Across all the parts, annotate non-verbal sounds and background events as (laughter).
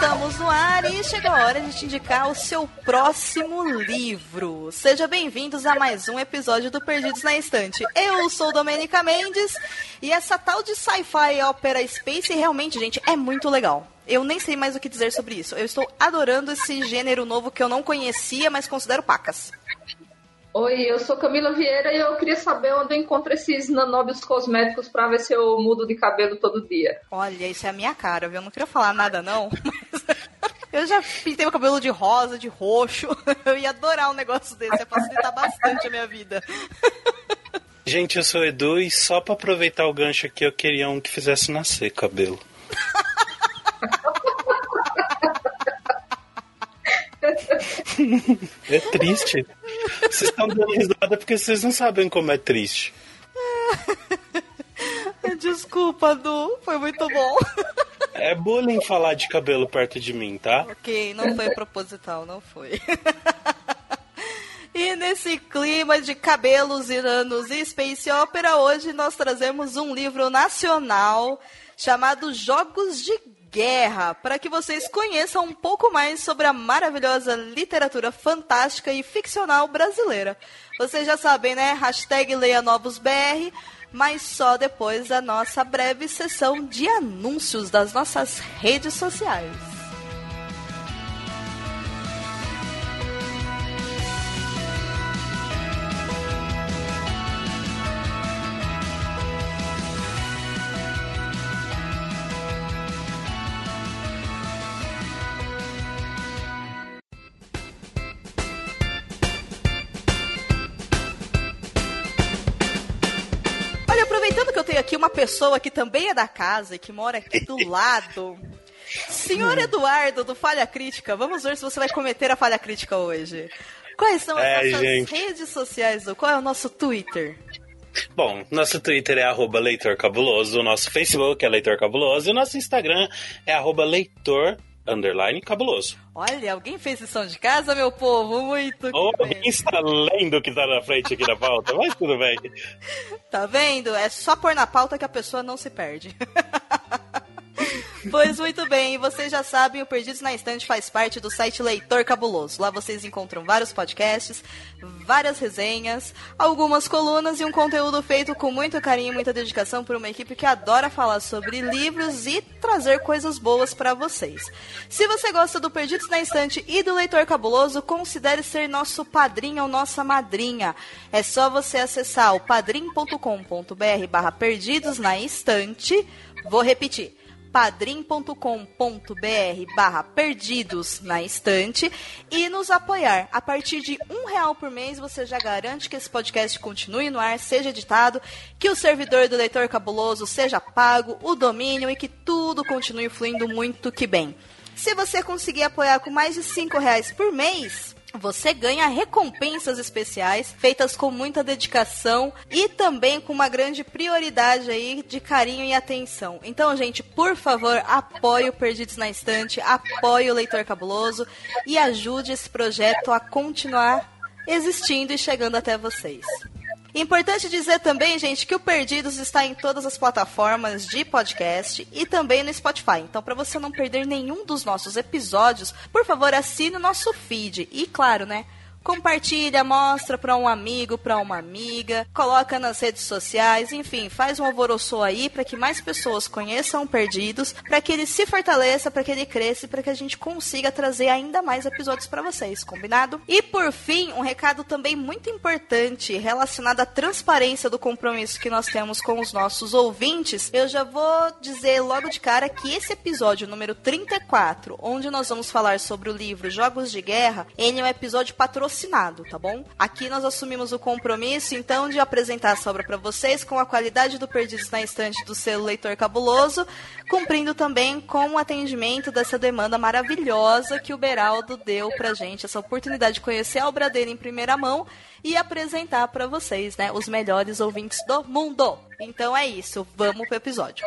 Estamos no ar e chegou a hora de te indicar o seu próximo livro. Seja bem-vindos a mais um episódio do Perdidos na Estante. Eu sou Domenica Mendes e essa tal de sci-fi ópera space realmente, gente, é muito legal. Eu nem sei mais o que dizer sobre isso. Eu estou adorando esse gênero novo que eu não conhecia, mas considero pacas. Oi, eu sou Camila Vieira e eu queria saber onde eu encontro esses nanóbios cosméticos pra ver se eu mudo de cabelo todo dia. Olha, isso é a minha cara, viu? Eu não queria falar nada, não. (laughs) Eu já pintei meu cabelo de rosa, de roxo. (laughs) Eu ia adorar um negócio desse, ia facilitar bastante a minha vida. (laughs) Gente, eu sou o Edu e só pra aproveitar o gancho aqui, eu queria um que fizesse nascer cabelo. (laughs) é triste. Vocês estão dando risada porque vocês não sabem como é triste. Desculpa, Du. Foi muito bom. É bullying falar de cabelo perto de mim, tá? Ok, não foi proposital, não foi. (laughs) E nesse clima de cabelos iranos e space opera, hoje nós trazemos um livro nacional chamado Jogos de Guerra, para que vocês conheçam um pouco mais sobre a maravilhosa literatura fantástica e ficcional brasileira. Vocês já sabem, né? Hashtag BR, mas só depois da nossa breve sessão de anúncios das nossas redes sociais. Que eu tenho aqui uma pessoa que também é da casa e que mora aqui do (laughs) lado. Senhor Eduardo, do Falha Crítica, vamos ver se você vai cometer a falha crítica hoje. Quais são as É, nossas gente. redes sociais? Qual é o nosso Twitter? Bom, nosso Twitter é arroba Leitor Cabuloso, o nosso Facebook é Leitor Cabuloso e o nosso Instagram é arroba Leitor underline Cabuloso. Olha, alguém fez lição de casa, meu povo? Muito bem. alguém está lendo o que está na frente aqui da pauta, mas tudo bem. Tá vendo? É só pôr na pauta que a pessoa não se perde. (laughs) Pois muito bem, vocês já sabem, o Perdidos na Estante faz parte do site Leitor Cabuloso. Lá vocês encontram vários podcasts, várias resenhas, algumas colunas e um conteúdo feito com muito carinho e muita dedicação por uma equipe que adora falar sobre livros e trazer coisas boas para vocês. Se você gosta do Perdidos na Estante e do Leitor Cabuloso, considere ser nosso padrinho ou nossa madrinha. É só você acessar o padrim.com.br barra Perdidos na Estante. Vou repetir padrim.com.br barra perdidos na estante e nos apoiar. A partir de um real por mês você já garante que esse podcast continue no ar, seja editado, que o servidor do Leitor Cabuloso seja pago, o domínio e que tudo continue fluindo muito que bem. Se você conseguir apoiar com mais de 5 reais por mês, você ganha recompensas especiais feitas com muita dedicação e também com uma grande prioridade aí de carinho e atenção. Então, gente, por favor, apoie o Perdidos na Estante, apoie o Leitor Cabuloso e ajude esse projeto a continuar existindo e chegando até vocês. Importante dizer também, gente, que o Perdidos está em todas as plataformas de podcast e também no Spotify. Então, para você não perder nenhum dos nossos episódios, por favor, assine o nosso feed. E, claro, né? Compartilha, mostra para um amigo, para uma amiga, coloca nas redes sociais, enfim, faz um alvoroço aí para que mais pessoas conheçam Perdidos, para que ele se fortaleça, para que ele cresça para que a gente consiga trazer ainda mais episódios para vocês, combinado? E por fim, um recado também muito importante relacionado à transparência do compromisso que nós temos com os nossos ouvintes. Eu já vou dizer logo de cara que esse episódio número 34, onde nós vamos falar sobre o livro Jogos de Guerra, ele é um episódio patrocinado patrocinado, tá bom? Aqui nós assumimos o compromisso, então, de apresentar essa obra para vocês com a qualidade do Perdidos na Estante do selo Leitor Cabuloso, cumprindo também com o atendimento dessa demanda maravilhosa que o Beraldo deu pra gente, essa oportunidade de conhecer a obra dele em primeira mão e apresentar para vocês, né, os melhores ouvintes do mundo. Então é isso, vamos pro episódio.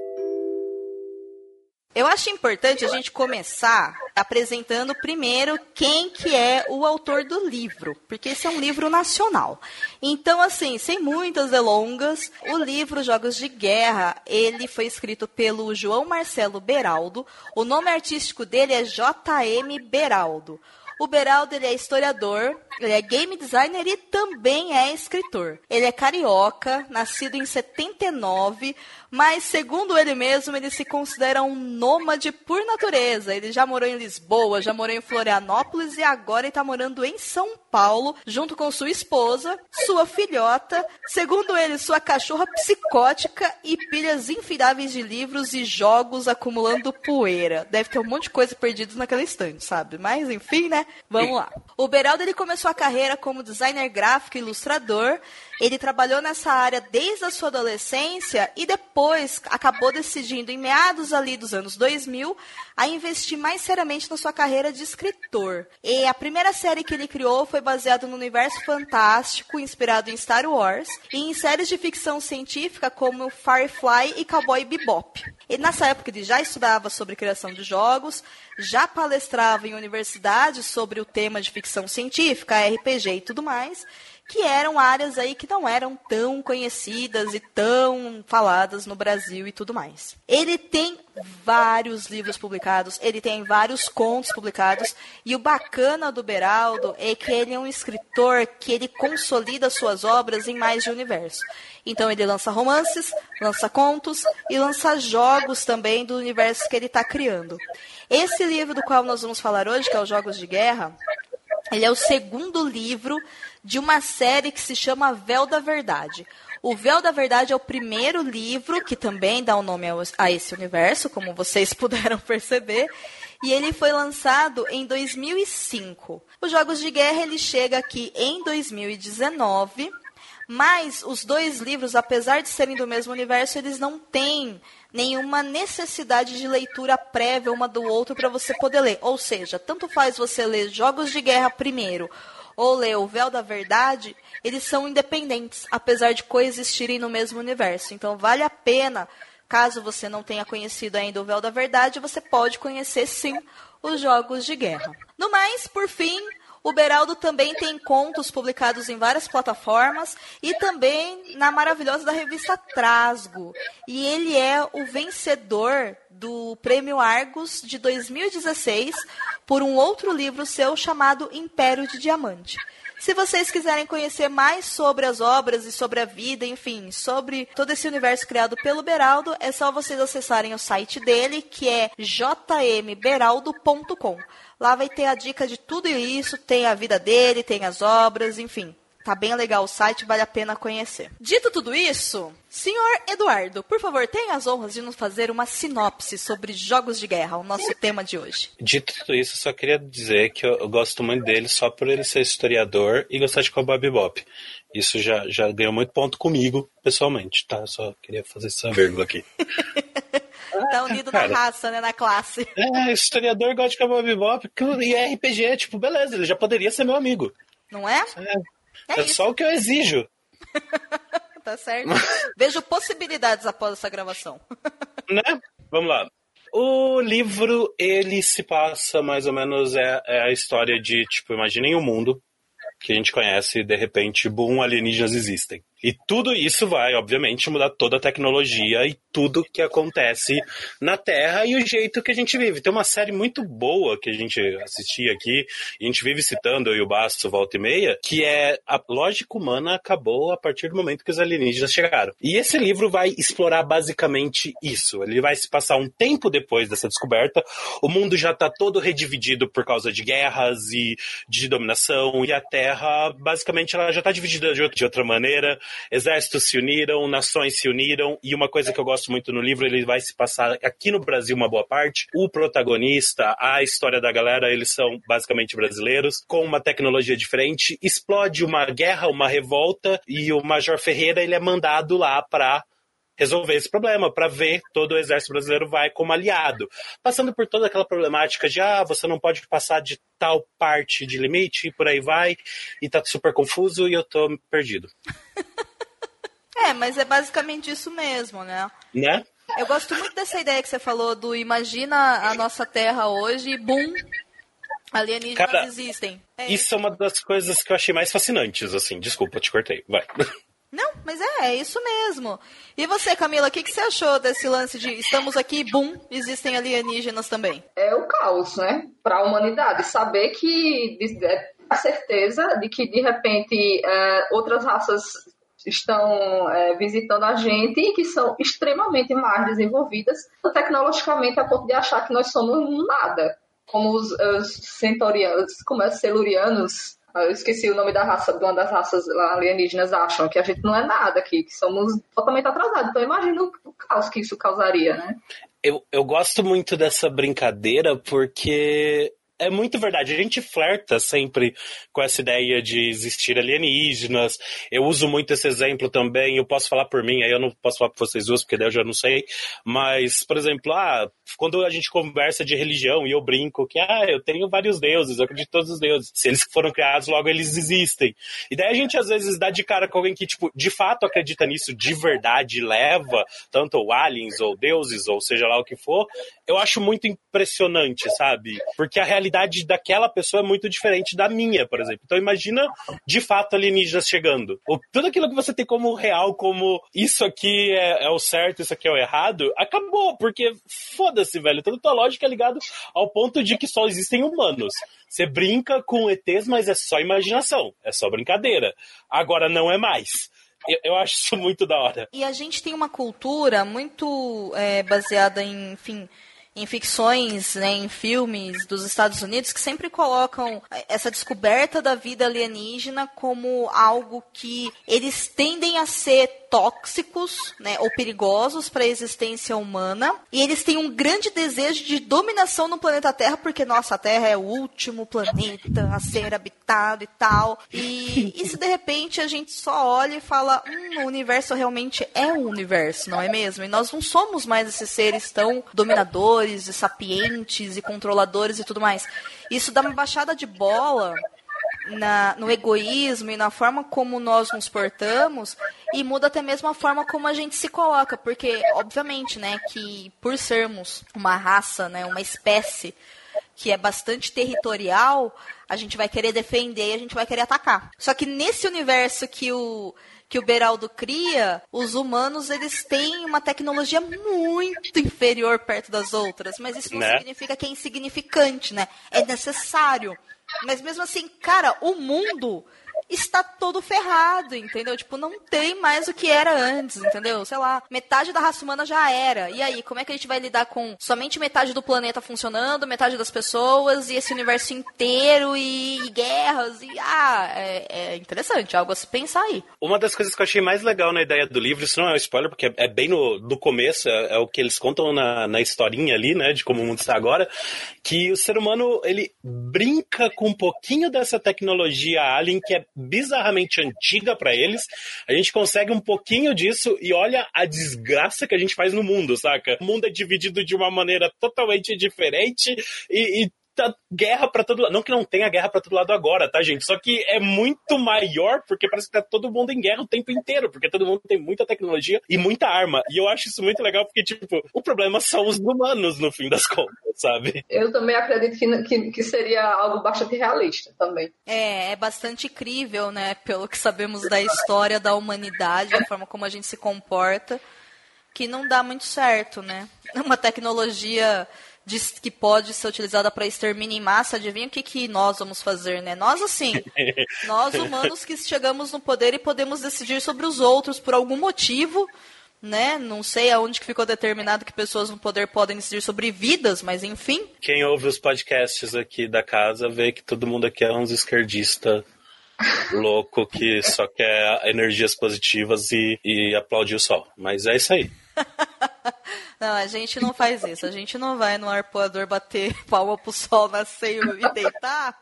Eu acho importante a gente começar apresentando primeiro quem que é o autor do livro, porque esse é um livro nacional. Então, assim, sem muitas delongas, o livro Jogos de Guerra, ele foi escrito pelo João Marcelo Beraldo. O nome artístico dele é J.M. Beraldo. O Beraldo ele é historiador, ele é game designer e também é escritor. Ele é carioca, nascido em 79, mas segundo ele mesmo, ele se considera um nômade por natureza. Ele já morou em Lisboa, já morou em Florianópolis e agora está morando em São Paulo, junto com sua esposa, sua filhota, segundo ele, sua cachorra psicótica e pilhas infindáveis de livros e jogos acumulando poeira. Deve ter um monte de coisa perdida naquele estante, sabe? Mas enfim, né? Vamos lá. O Beraldo ele começou a carreira como designer gráfico e ilustrador ele trabalhou nessa área desde a sua adolescência e depois acabou decidindo, em meados ali dos anos 2000, a investir mais seriamente na sua carreira de escritor. E a primeira série que ele criou foi baseada no universo fantástico, inspirado em Star Wars, e em séries de ficção científica como Firefly e Cowboy Bebop. E nessa época ele já estudava sobre criação de jogos, já palestrava em universidades sobre o tema de ficção científica, RPG e tudo mais que eram áreas aí que não eram tão conhecidas e tão faladas no Brasil e tudo mais. Ele tem vários livros publicados, ele tem vários contos publicados, e o bacana do Beraldo é que ele é um escritor que ele consolida suas obras em mais de um universo. Então ele lança romances, lança contos e lança jogos também do universo que ele está criando. Esse livro do qual nós vamos falar hoje, que é os Jogos de Guerra, ele é o segundo livro de uma série que se chama Véu da Verdade. O Véu da Verdade é o primeiro livro que também dá o um nome a esse universo, como vocês (laughs) puderam perceber, e ele foi lançado em 2005. Os Jogos de Guerra ele chega aqui em 2019, mas os dois livros, apesar de serem do mesmo universo, eles não têm nenhuma necessidade de leitura prévia uma do outro para você poder ler. Ou seja, tanto faz você ler Jogos de Guerra primeiro ou ler O Véu da Verdade, eles são independentes, apesar de coexistirem no mesmo universo. Então vale a pena, caso você não tenha conhecido ainda O Véu da Verdade, você pode conhecer sim os Jogos de Guerra. No mais, por fim, o Beraldo também tem contos publicados em várias plataformas e também na maravilhosa da revista Trasgo. E ele é o vencedor do Prêmio Argos de 2016 por um outro livro seu chamado Império de Diamante. Se vocês quiserem conhecer mais sobre as obras e sobre a vida, enfim, sobre todo esse universo criado pelo Beraldo, é só vocês acessarem o site dele, que é jmberaldo.com. Lá vai ter a dica de tudo isso, tem a vida dele, tem as obras, enfim. Tá bem legal o site, vale a pena conhecer. Dito tudo isso, senhor Eduardo, por favor, tenha as honras de nos fazer uma sinopse sobre jogos de guerra, o nosso tema de hoje. Dito tudo isso, só queria dizer que eu, eu gosto muito dele só por ele ser historiador e gostar de Cowboy Bebop. Isso já, já ganhou muito ponto comigo, pessoalmente, tá? Só queria fazer essa vírgula aqui. (laughs) tá unido Cara. na raça, né? Na classe. É, historiador gosta de Cowboy Bebop e é RPG, tipo, beleza, ele já poderia ser meu amigo. Não é? É, é só o que eu exijo. (laughs) Tá certo. Vejo possibilidades após essa gravação. (laughs) né? Vamos lá. O livro, ele se passa mais ou menos, é, é a história de, tipo, imaginem um mundo que a gente conhece de repente, boom, alienígenas existem. E tudo isso vai, obviamente, mudar toda a tecnologia e tudo que acontece na Terra e o jeito que a gente vive. Tem uma série muito boa que a gente assistia aqui, e a gente vive citando, eu e o Basto, volta e meia, que é a lógica humana acabou a partir do momento que os alienígenas chegaram. E esse livro vai explorar basicamente isso. Ele vai se passar um tempo depois dessa descoberta, o mundo já está todo redividido por causa de guerras e de dominação, e a Terra, basicamente, ela já está dividida de outra, de outra maneira exércitos se uniram, nações se uniram, e uma coisa que eu gosto muito no livro, ele vai se passar aqui no Brasil uma boa parte. O protagonista, a história da galera, eles são basicamente brasileiros, com uma tecnologia diferente. Explode uma guerra, uma revolta, e o Major Ferreira ele é mandado lá para resolver esse problema, para ver todo o exército brasileiro vai como aliado, passando por toda aquela problemática de ah, você não pode passar de tal parte de limite e por aí vai, e tá super confuso e eu tô perdido. (laughs) É, mas é basicamente isso mesmo, né? Né? Eu gosto muito dessa ideia que você falou do imagina a nossa Terra hoje e boom, alienígenas Cara, existem. É Isso é uma das coisas que eu achei mais fascinantes, assim. Desculpa, te cortei. Vai. (laughs) Não, mas é, é isso mesmo. E você, Camila, o que, que você achou desse lance de estamos aqui, boom, existem alienígenas também? É o caos, né? Para a humanidade. Saber que é, a certeza de que de repente é, outras raças estão é, visitando a gente e que são extremamente mais desenvolvidas tecnologicamente a ponto de achar que nós somos nada. Como os, os centaurianos, como é, celurianos, eu esqueci o nome da raça, de uma das raças lá alienígenas acham que a gente não é nada aqui, que somos totalmente atrasados. Então imagina o, o caos que isso causaria, né? Eu, eu gosto muito dessa brincadeira porque é muito verdade. A gente flerta sempre com essa ideia de existir alienígenas. Eu uso muito esse exemplo também. Eu posso falar por mim, aí eu não posso falar por vocês duas, porque daí eu já não sei. Mas, por exemplo, ah, quando a gente conversa de religião e eu brinco que ah, eu tenho vários deuses, eu acredito em todos os deuses. Se eles foram criados, logo eles existem. E daí a gente às vezes dá de cara com alguém que, tipo, de fato acredita nisso de verdade, leva, tanto aliens ou deuses, ou seja lá o que for. Eu acho muito impressionante, sabe? Porque a realidade realidade daquela pessoa é muito diferente da minha, por exemplo. Então imagina de fato alienígenas chegando. Ou tudo aquilo que você tem como real, como isso aqui é, é o certo, isso aqui é o errado, acabou, porque foda-se, velho. Toda tua lógica é ligada ao ponto de que só existem humanos. Você brinca com ETs, mas é só imaginação, é só brincadeira. Agora não é mais. Eu, eu, acho isso muito da hora. E a gente tem uma cultura muito é, baseada em, enfim, em ficções, né, em filmes dos Estados Unidos, que sempre colocam essa descoberta da vida alienígena como algo que eles tendem a ser tóxicos, né, ou perigosos para a existência humana, e eles têm um grande desejo de dominação no planeta Terra, porque nossa, a Terra é o último planeta a ser habitado e tal. E, e se de repente a gente só olha e fala, hum, o universo realmente é um universo, não é mesmo? E nós não somos mais esses seres tão dominadores e sapientes e controladores e tudo mais. Isso dá uma baixada de bola na, no egoísmo e na forma como nós nos portamos e muda até mesmo a forma como a gente se coloca, porque obviamente, né, que por sermos uma raça, né, uma espécie que é bastante territorial, a gente vai querer defender e a gente vai querer atacar. Só que nesse universo que o que o Beraldo cria, os humanos eles têm uma tecnologia muito inferior perto das outras, mas isso não né? significa que é insignificante, né? É necessário. Mas mesmo assim, cara, o mundo está todo ferrado, entendeu? Tipo, não tem mais o que era antes, entendeu? Sei lá, metade da raça humana já era. E aí, como é que a gente vai lidar com somente metade do planeta funcionando, metade das pessoas e esse universo inteiro e, e guerras? E ah, é, é, interessante, algo a se pensar aí. Uma das coisas que eu achei mais legal na ideia do livro, isso não é um spoiler, porque é, bem no, no começo, é, é, o que eles contam na, na historinha ali, né, de como o mundo está agora, que o ser humano, ele brinca com um pouquinho dessa tecnologia alien que é bizarramente antiga para eles. A gente consegue um pouquinho disso e olha a desgraça que a gente faz no mundo, saca? O mundo é dividido de uma maneira totalmente diferente e, e tá guerra para todo lado. Não que não tenha guerra para todo lado agora, tá, gente? Só que é muito maior porque parece que tá todo mundo em guerra o tempo inteiro, porque todo mundo tem muita tecnologia e muita arma. E eu acho isso muito legal porque, tipo, o problema (laughs) são os humanos no fim das contas, sabe? Eu também acredito que, que, que seria algo bastante realista também. É, é bastante crível, né? Pelo que sabemos da história da humanidade, da forma como a gente se comporta, que não dá muito certo, né? Uma tecnologia diz que pode ser utilizada para extermínio em massa, adivinha o que, que nós vamos fazer, né? Nós, assim, (laughs) nós humanos que chegamos no poder e podemos decidir sobre os outros por algum motivo, né? Não sei aonde que ficou determinado que pessoas no poder podem decidir sobre vidas, mas enfim. Quem ouve os podcasts aqui da casa vê que todo mundo aqui é uns esquerdista (laughs) louco que só quer energias positivas e, e aplaudir o sol. Mas é isso aí. (laughs) Não, a gente não faz isso. A gente não vai no arpoador bater (laughs) palma pro sol nascer e deitar.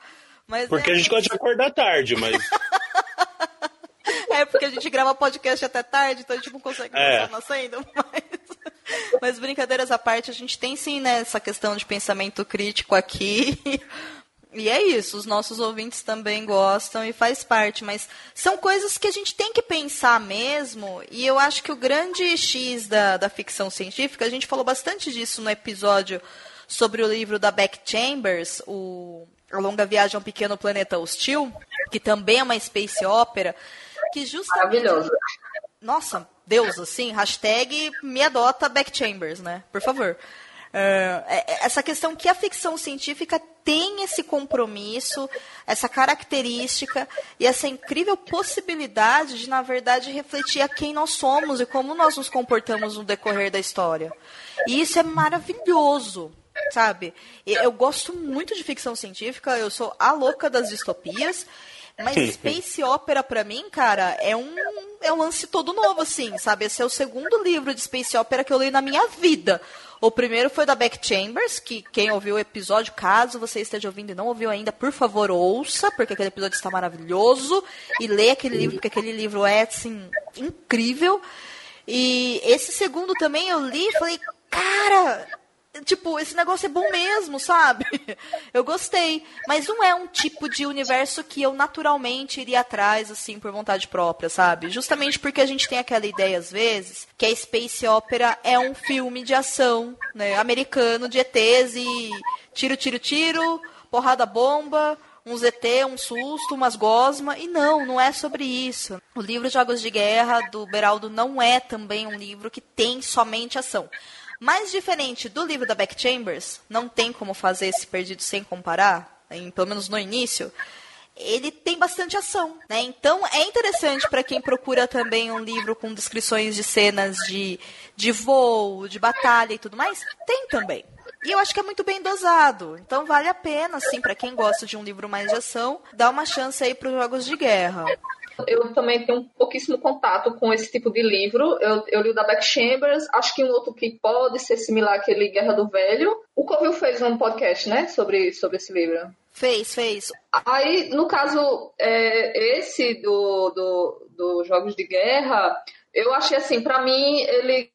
Mas porque é... a gente gosta de acordar tarde, mas. (laughs) é porque a gente grava podcast até tarde, então a gente não consegue é. nascendo. (laughs) Mas... mas brincadeiras à parte, a gente tem sim né, essa questão de pensamento crítico aqui. E é isso, os nossos ouvintes também gostam e faz parte, mas são coisas que a gente tem que pensar mesmo, e eu acho que o grande X da, da ficção científica, a gente falou bastante disso no episódio sobre o livro da Beck Chambers, o A Longa Viagem a um Pequeno Planeta Hostil, que também é uma space opera, que justamente... Maravilhoso. Nossa, Deus, assim, hashtag me adota Beck Chambers, né? Por favor. Uh, essa questão que a ficção científica tem esse compromisso, essa característica e essa incrível possibilidade de, na verdade, refletir a quem nós somos e como nós nos comportamos no decorrer da história. E isso é maravilhoso, sabe? Eu gosto muito de ficção científica, eu sou a louca das distopias. Mas Space Opera, pra mim, cara, é um, é um lance todo novo, assim, sabe? Esse é o segundo livro de Space Opera que eu leio na minha vida. O primeiro foi da Beck Chambers, que quem ouviu o episódio, caso você esteja ouvindo e não ouviu ainda, por favor, ouça, porque aquele episódio está maravilhoso. E lê aquele livro, porque aquele livro é, assim, incrível. E esse segundo também eu li e falei, cara, tipo, esse negócio é bom mesmo, sabe? (laughs) Eu gostei. Mas não é um tipo de universo que eu naturalmente iria atrás, assim, por vontade própria, sabe? Justamente porque a gente tem aquela ideia, às vezes, que a Space Opera é um filme de ação, né? Americano, de ETs e tiro, tiro, tiro, porrada bomba, um ZT, um susto, umas gosma. E não, não é sobre isso. O livro Jogos de Guerra do Beraldo não é também um livro que tem somente ação. Mais diferente do livro da Beck Chambers, não tem como fazer esse perdido sem comparar, em, pelo menos no início. Ele tem bastante ação, né? Então é interessante para quem procura também um livro com descrições de cenas de, de voo, de batalha e tudo mais. Tem também. E eu acho que é muito bem dosado. Então vale a pena, assim, para quem gosta de um livro mais de ação, dar uma chance aí para os jogos de guerra eu também tenho um pouquíssimo contato com esse tipo de livro. Eu, eu li o da Beck Chambers, acho que um outro que pode ser similar àquele Guerra do Velho. O Covil fez um podcast, né, sobre, sobre esse livro. Fez, fez. Aí, no caso, é, esse do, do, do Jogos de Guerra, eu achei assim, para mim, ele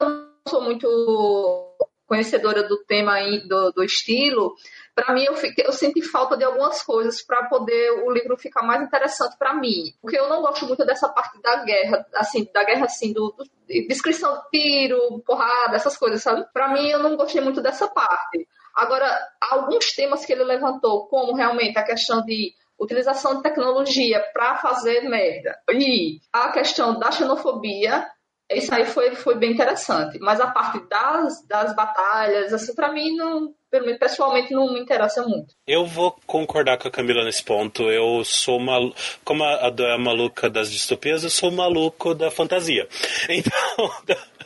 não sou muito conhecedora do tema do, do estilo, para mim eu, fiquei, eu senti falta de algumas coisas para poder o livro ficar mais interessante para mim. Porque eu não gosto muito dessa parte da guerra, assim, da guerra assim, do, do descrição de tiro, porrada, essas coisas, sabe? Para mim eu não gostei muito dessa parte. Agora, alguns temas que ele levantou, como realmente a questão de utilização de tecnologia para fazer merda e a questão da xenofobia, isso aí foi, foi bem interessante. Mas a parte das, das batalhas, assim, para mim não pelo menos pessoalmente, não me interessa muito. Eu vou concordar com a Camila nesse ponto. Eu sou maluco. Como a Dó é maluca das distopias, eu sou maluco da fantasia. (laughs) Então. (laughs)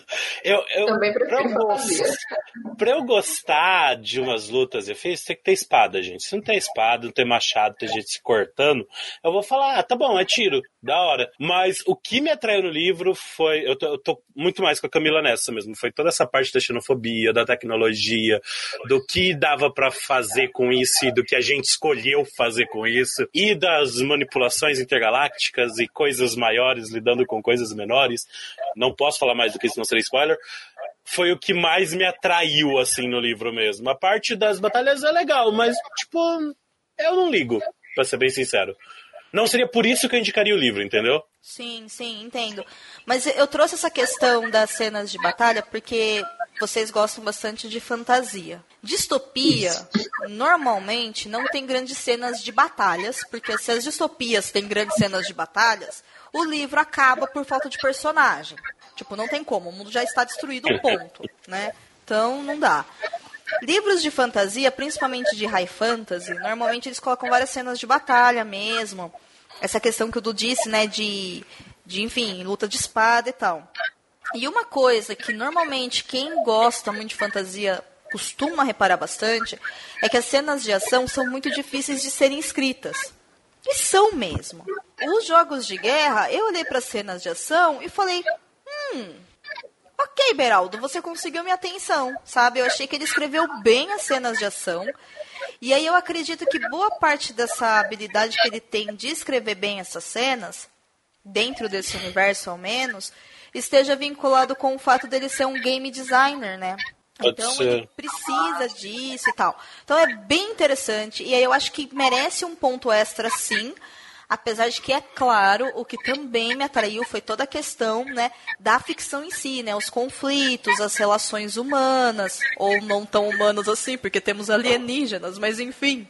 Eu, eu, Também prefiro pra, eu fantasia. (laughs) pra eu gostar de umas lutas efeitos, tem que ter espada, gente. Se não tem espada, não tem machado, tem gente se cortando, eu vou falar, ah, tá bom, é tiro, da hora. Mas o que me atraiu no livro foi. Eu tô, eu tô muito mais com a Camila nessa mesmo. Foi toda essa parte da xenofobia, da tecnologia, do que dava pra fazer com isso e do que a gente escolheu fazer com isso, e das manipulações intergalácticas e coisas maiores lidando com coisas menores. Não posso falar mais do que isso, não seria spoiler. Foi o que mais me atraiu, assim, no livro mesmo. A parte das batalhas é legal, mas, tipo, eu não ligo, pra ser bem sincero. Não seria por isso que eu indicaria o livro, entendeu? Sim, sim, entendo. Mas eu trouxe essa questão das cenas de batalha porque vocês gostam bastante de fantasia. Distopia, normalmente, não tem grandes cenas de batalhas, porque se as distopias têm grandes cenas de batalhas, o livro acaba por falta de personagem. Tipo, não tem como, o mundo já está destruído, ponto, né? Então, não dá. Livros de fantasia, principalmente de high fantasy, normalmente eles colocam várias cenas de batalha mesmo. Essa questão que o Du disse, né, de, de enfim, luta de espada e tal. E uma coisa que normalmente quem gosta muito de fantasia costuma reparar bastante é que as cenas de ação são muito difíceis de serem escritas. E são mesmo. Os jogos de guerra, eu olhei para as cenas de ação e falei: hum, ok, Beraldo, você conseguiu minha atenção, sabe? Eu achei que ele escreveu bem as cenas de ação. E aí eu acredito que boa parte dessa habilidade que ele tem de escrever bem essas cenas, dentro desse universo ao menos, esteja vinculado com o fato dele ser um game designer, né? Então ele precisa disso e tal. Então é bem interessante. E aí eu acho que merece um ponto extra, sim. Apesar de que, é claro, o que também me atraiu foi toda a questão né, da ficção em si, né? Os conflitos, as relações humanas, ou não tão humanas assim, porque temos alienígenas, mas enfim.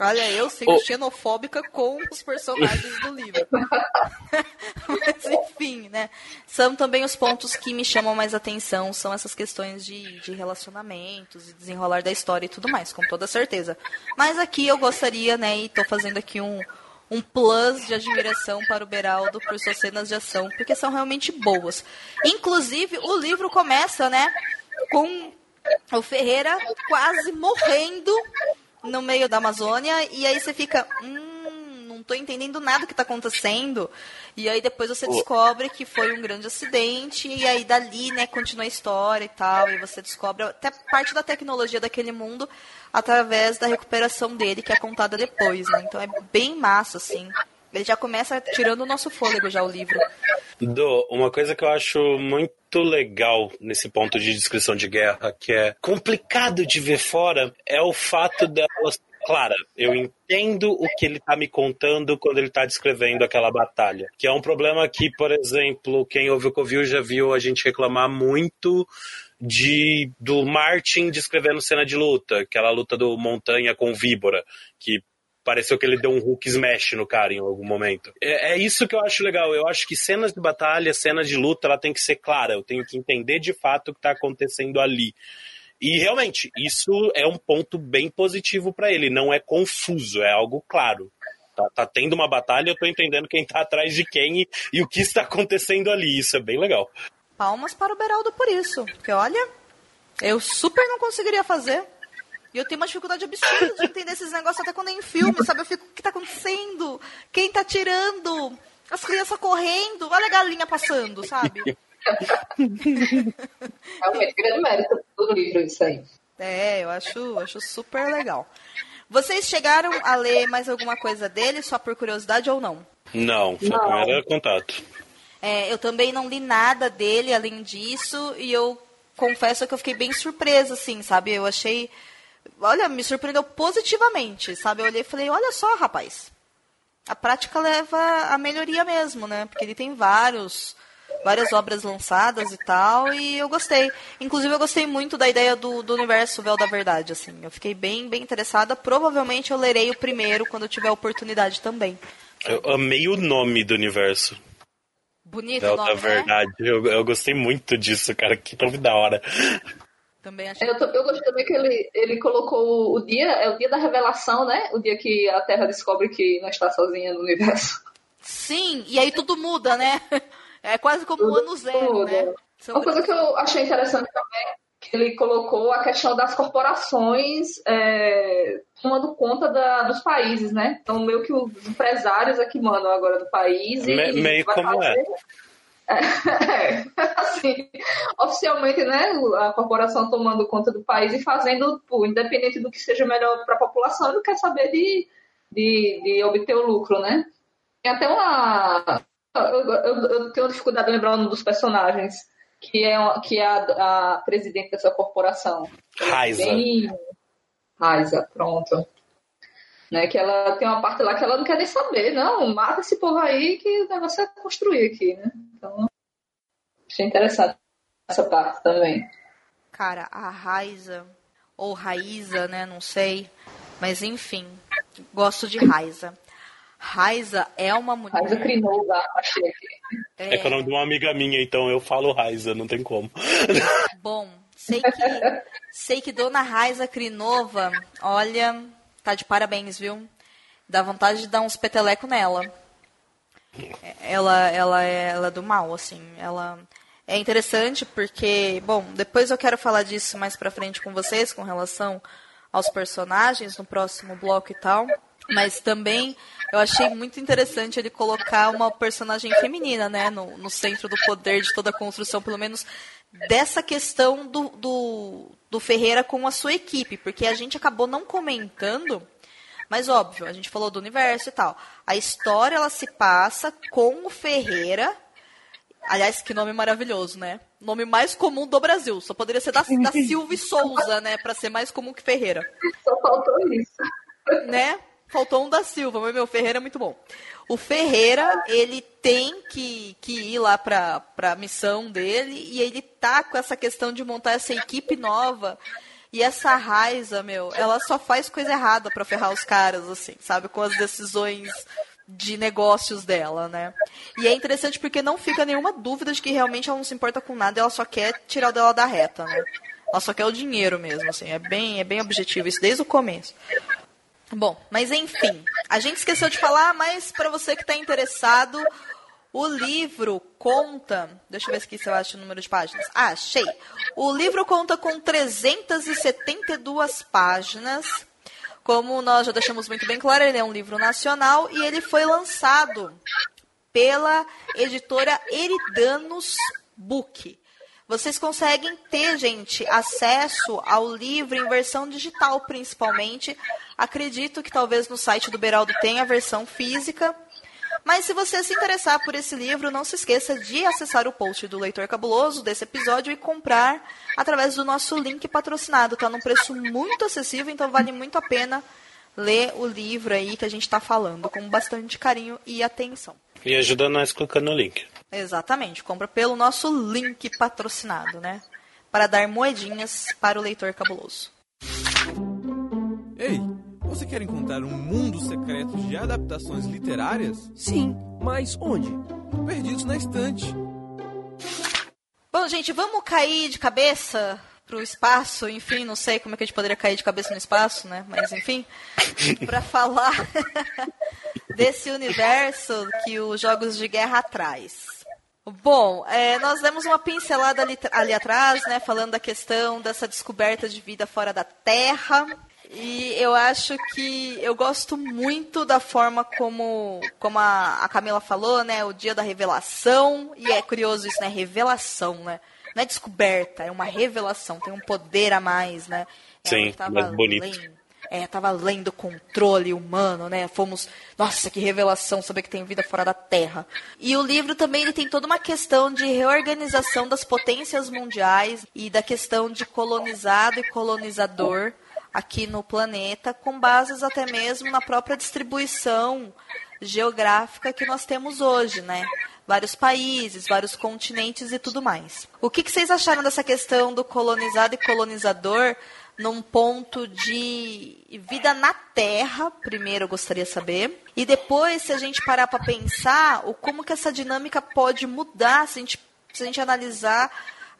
Olha, eu sendo Oh. xenofóbica com os personagens do livro. (laughs) Mas enfim, né? São também os pontos que me chamam mais atenção, são essas questões de, de relacionamentos desenrolar da história e tudo mais, com toda certeza. Mas aqui eu gostaria, né, e tô fazendo aqui um, um plus de admiração para o Beraldo por suas cenas de ação, porque são realmente boas. Inclusive, o livro começa, né, com o Ferreira quase morrendo no meio da Amazônia, e aí você fica, hum, não tô entendendo nada que tá acontecendo. E aí depois você descobre que foi um grande acidente, e aí dali, né, continua a história e tal, e você descobre até parte da tecnologia daquele mundo através da recuperação dele, que é contada depois, né? Então é bem massa, assim. Ele já começa tirando o nosso fôlego já o livro. Do, uma coisa que eu acho muito legal nesse ponto de descrição de guerra, que é complicado de ver fora, é o fato dela ser clara. Eu entendo o que ele está me contando quando ele está descrevendo aquela batalha. Que é um problema que, por exemplo, quem ouve o Covil já viu a gente reclamar muito de do Martin descrevendo cena de luta, aquela luta do Montanha com Víbora, que pareceu que ele deu um Hulk smash no cara em algum momento. É, é isso que eu acho legal. Eu acho que cenas de batalha, cenas de luta, ela tem que ser clara. Eu tenho que entender de fato o que está acontecendo ali. E realmente, isso é um ponto bem positivo para ele. Não é confuso, é algo claro. Tá, tá tendo uma batalha, eu tô entendendo quem tá atrás de quem e, e o que está acontecendo ali. Isso é bem legal. Palmas para o Beraldo por isso. Porque olha, eu super não conseguiria fazer. E eu tenho uma dificuldade absurda de entender esses negócios até quando é em filme, sabe? Eu fico, o que tá acontecendo? Quem tá tirando? As crianças correndo, olha a galinha passando, sabe? Realmente, grande mérito do livro isso aí. É, eu acho, acho super legal. Vocês chegaram a ler mais alguma coisa dele, só por curiosidade ou não? Não, foi o Não. primeiro contato. É, eu também não li nada dele além disso e eu confesso que eu fiquei bem surpresa, assim, sabe? Eu achei. Olha, me surpreendeu positivamente, sabe? Eu olhei e falei: olha só, rapaz. A prática leva a melhoria mesmo, né? Porque ele tem vários. Várias obras lançadas e tal, e eu gostei. Inclusive, eu gostei muito da ideia do, do universo Véu da Verdade, assim. Eu fiquei bem, bem interessada. Provavelmente eu lerei o primeiro quando eu tiver a oportunidade também. Eu amei o nome do universo. Bonito Véu o nome, da né? verdade. Eu, eu gostei muito disso, cara. Que nome da hora. Também achei. Eu, tô, eu gostei também que ele, ele colocou o dia, é o dia da revelação, né? O dia que a Terra descobre que não está sozinha no universo. Sim, e aí tudo muda, né? É quase como o ano zero, né? São Uma coisa que eu achei interessante também, que ele colocou a questão das corporações é, tomando conta da, dos países, né? Então, meio que os empresários é que mandam agora do país. E Me- meio vai como é. (laughs) É, (laughs) assim, oficialmente, né, a corporação tomando conta do país e fazendo, pô, independente do que seja melhor para a população, não quer saber de, de, de obter o lucro, né? Tem até uma. Eu, eu, eu tenho dificuldade de lembrar o nome dos personagens, que é, que é a, a presidente dessa corporação. Raiza. Bem... Raiza, pronto. Né, que ela tem uma parte lá que ela não quer nem saber, não, mata esse povo aí que o negócio é construir aqui, né? Então, achei interessante essa parte também. Cara, a Raiza, ou Raiza, né? Não sei. Mas enfim, gosto de Raiza. Raiza é uma mulher. Raiza Crinova, achei aqui. É, que é o nome de uma amiga minha, então eu falo Raiza, não tem como. Bom, sei que, sei que Dona Raiza Crinova, olha, tá de parabéns, viu? Dá vontade de dar uns peteleco nela. É, Ela, ela, é, ela é do mal, assim. Ela é interessante porque, bom, depois eu quero falar disso mais pra frente com vocês, com relação aos personagens no próximo bloco e tal. Mas também eu achei muito interessante ele colocar uma personagem feminina, né, no, no centro do poder de toda a construção, pelo menos dessa questão do, do, do Ferreira com a sua equipe, porque a gente acabou não comentando, mas óbvio, a gente falou do universo e tal. A história ela se passa com o Ferreira. Aliás, que nome maravilhoso, né? Nome mais comum do Brasil. Só poderia ser da, da (laughs) Silva e Souza, né? Pra ser mais comum que Ferreira. Só faltou isso. Né? Faltou um da Silva, mas meu Ferreira é muito bom. O Ferreira, ele tem que, que ir lá pra, pra missão dele e ele tá com essa questão de montar essa equipe nova. E essa Raiza, meu, ela só faz coisa errada pra ferrar os caras, assim, sabe? Com as decisões de negócios dela, né? E é interessante porque não fica nenhuma dúvida de que realmente ela não se importa com nada, ela só quer tirar o dela da reta, né? Ela só quer o dinheiro mesmo, assim, é bem, é bem objetivo isso desde o começo. Bom, mas enfim, a gente esqueceu de falar, mas para você que está interessado, o livro conta. Deixa eu ver aqui se eu acho o número de páginas. Ah, achei. O livro conta com 372 páginas. Como nós já deixamos muito bem claro, ele é um livro nacional e ele foi lançado pela editora Eridanos Book. Vocês conseguem ter, gente, acesso ao livro em versão digital, principalmente. Acredito que talvez no site do Beraldo tenha a versão física. Mas se você se interessar por esse livro, não se esqueça de acessar o post do Leitor Cabuloso desse episódio e comprar através do nosso link patrocinado. Está num preço muito acessível, então vale muito a pena ler o livro aí que a gente está falando com bastante carinho e atenção. E ajuda nós clicando no link. Exatamente, compra pelo nosso link patrocinado, né? Para dar moedinhas para o leitor cabuloso. Ei, você quer encontrar um mundo secreto de adaptações literárias? Sim, mas onde? Perdidos na estante. Bom, gente, vamos cair de cabeça pro espaço, enfim, não sei como é que a gente poderia cair de cabeça no espaço, né? Mas enfim, (laughs) para falar (laughs) desse universo que os jogos de guerra traz. Bom, é, nós demos uma pincelada ali, ali atrás, né, falando da questão dessa descoberta de vida fora da Terra. E eu acho que eu gosto muito da forma como, como a, a Camila falou, né? O dia da revelação. E é curioso isso, né? Revelação, né? Não é descoberta, é uma revelação, tem um poder a mais, né? Sim, Ela tava mais bonito. além- é, tava além do controle humano, né? Fomos, nossa, que revelação saber que tem vida fora da Terra. E o livro também ele tem toda uma questão de reorganização das potências mundiais e da questão de colonizado e colonizador aqui no planeta, com bases até mesmo na própria distribuição geográfica que nós temos hoje, né? Vários países, vários continentes e tudo mais. O que, que vocês acharam dessa questão do colonizado e colonizador num ponto de vida na Terra, primeiro eu gostaria de saber, e depois se a gente parar para pensar o como que essa dinâmica pode mudar, se a gente, se a gente analisar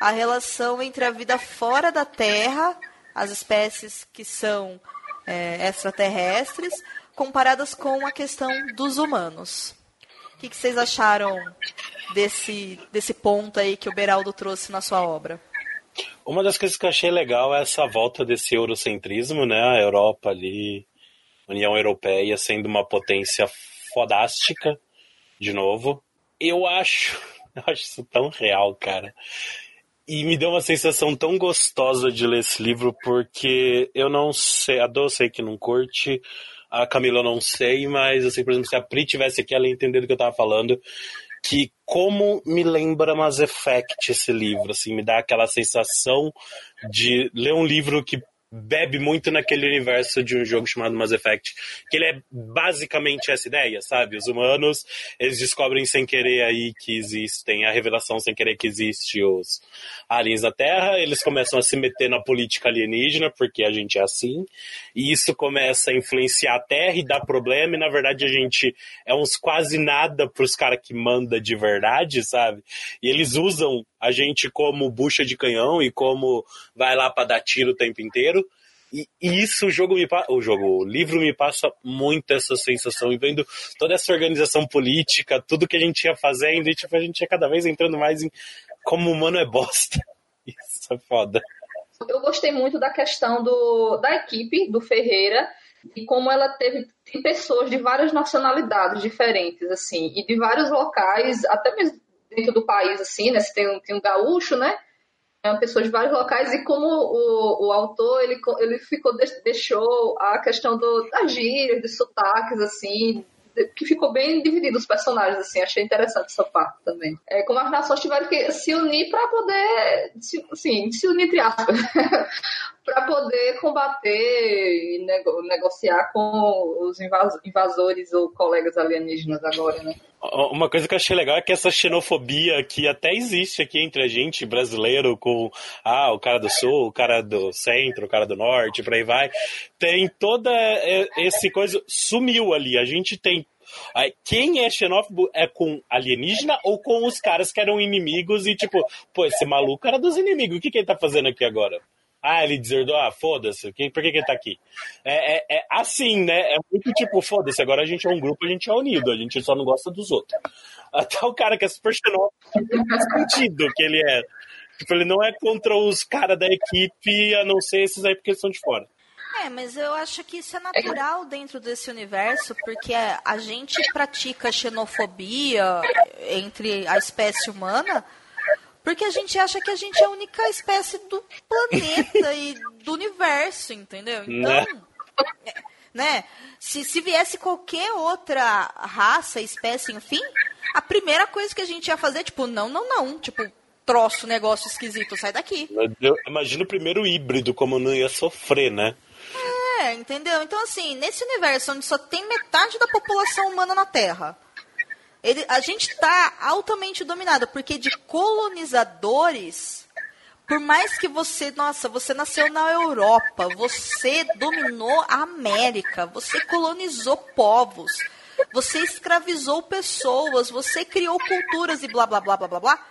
a relação entre a vida fora da Terra, as espécies que são é, extraterrestres, comparadas com a questão dos humanos. Que, que vocês acharam desse, desse ponto aí que o Beraldo trouxe na sua obra? Uma das coisas que eu achei legal é essa volta desse eurocentrismo, né? A Europa ali, União Europeia sendo uma potência fodástica, de novo. Eu acho, (laughs) eu acho isso tão real, cara. E me deu uma sensação tão gostosa de ler esse livro, porque eu não sei, a Dô sei que não curte, a Camila eu não sei, mas sei, por exemplo, se a Pri tivesse aqui, ela ia entender do que eu tava falando que como me lembra Mass Effect esse livro, assim, me dá aquela sensação de ler um livro que bebe muito naquele universo de um jogo chamado Mass Effect, que ele é basicamente essa ideia, sabe? Os humanos, eles descobrem sem querer aí que existem, a revelação sem querer que existe os aliens da Terra, eles começam a se meter na política alienígena, porque a gente é assim, e isso começa a influenciar a Terra e dá problema, e na verdade a gente é uns quase nada pros caras que manda de verdade, sabe? E eles usam a gente como bucha de canhão e como vai lá para dar tiro o tempo inteiro. E, isso o jogo me o jogo, o livro me passa muito essa sensação e vendo toda essa organização política, tudo que a gente ia fazendo e tipo a gente ia cada vez entrando mais em como humano é bosta. (laughs) Isso é foda. Eu gostei muito da questão do, da equipe do Ferreira e como ela teve tem pessoas de várias nacionalidades diferentes assim e de vários locais, até mesmo dentro do país, assim, né? Você tem um, tem um gaúcho, né? É uma pessoa de vários locais e como o, o autor, ele, ele ficou, deixou a questão do, das gírias, dos sotaques, assim, que ficou bem dividido os personagens, assim, achei interessante essa parte também. É, como as nações tiveram que se unir para poder, se, assim, se unir entre aspas, (laughs) para poder combater e nego, negociar com os invasores ou colegas alienígenas agora, né? Uma coisa que eu achei legal é que essa xenofobia que até existe aqui entre a gente, brasileiro, com ah, o cara do sul, o cara do centro, o cara do norte, por aí vai, tem toda esse coisa, sumiu ali. A gente tem quem é xenófobo é com alienígena ou com os caras que eram inimigos e tipo, pô, esse maluco era dos inimigos, o que, que ele tá fazendo aqui agora? Ah, ele deserdou, ah, foda-se, por que, que ele tá aqui? É, é, é, assim, né? É muito tipo, foda-se, agora a gente é um grupo, a gente é unido, a gente só não gosta dos outros. Até o cara que é super xenófobo não faz sentido que ele é. Tipo, ele não é contra os caras da equipe, a não ser esses aí porque eles são de fora. É, mas eu acho que isso é natural dentro desse universo, porque a gente pratica xenofobia entre a espécie humana porque a gente acha que a gente é a única espécie do planeta e do universo, entendeu? Então, né? né? Se, se viesse qualquer outra raça, espécie, enfim, a primeira coisa que a gente ia fazer é tipo, não, não, não. Tipo, troço, negócio esquisito, sai daqui. Imagina o primeiro híbrido, como não ia sofrer, né? É, entendeu? Então, assim, nesse universo onde só tem metade da população humana na Terra ele, a gente está altamente dominado, porque de colonizadores, por mais que você, nossa, você nasceu na Europa, você dominou a América, você colonizou povos, você escravizou pessoas, você criou culturas e blá blá blá blá blá blá.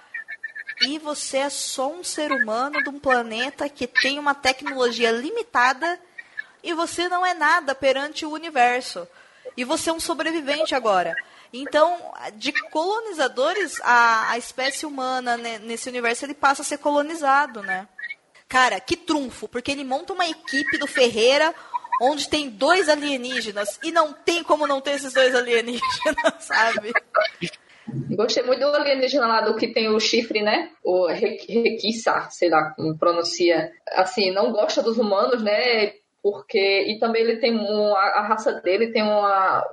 E você é só um ser humano de um planeta que tem uma tecnologia limitada e você não é nada perante o universo. E você é um sobrevivente agora. Então, de colonizadores, a, a espécie humana né, nesse universo ele passa a ser colonizado, né? Cara, que trunfo, porque ele monta uma equipe do Ferreira onde tem dois alienígenas e não tem como não ter esses dois alienígenas, (laughs) sabe? Gostei muito do alienígena lá do que tem o chifre, né? O Requissa, sei lá como pronuncia. Assim, não gosta dos humanos, né? Porque. E também ele tem uma. A raça dele tem uma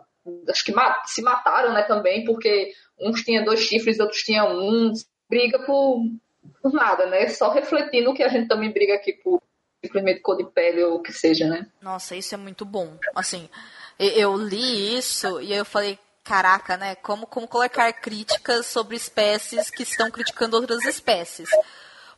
acho que se mataram, né, também, porque uns tinham dois chifres, outros tinham um. Briga por, por nada, né? Só refletindo que a gente também briga aqui por simplesmente cor de pele ou o que seja, né? Nossa, isso é muito bom. Assim, eu li isso e eu falei, caraca, né? Como, como colocar críticas sobre espécies que estão criticando outras espécies.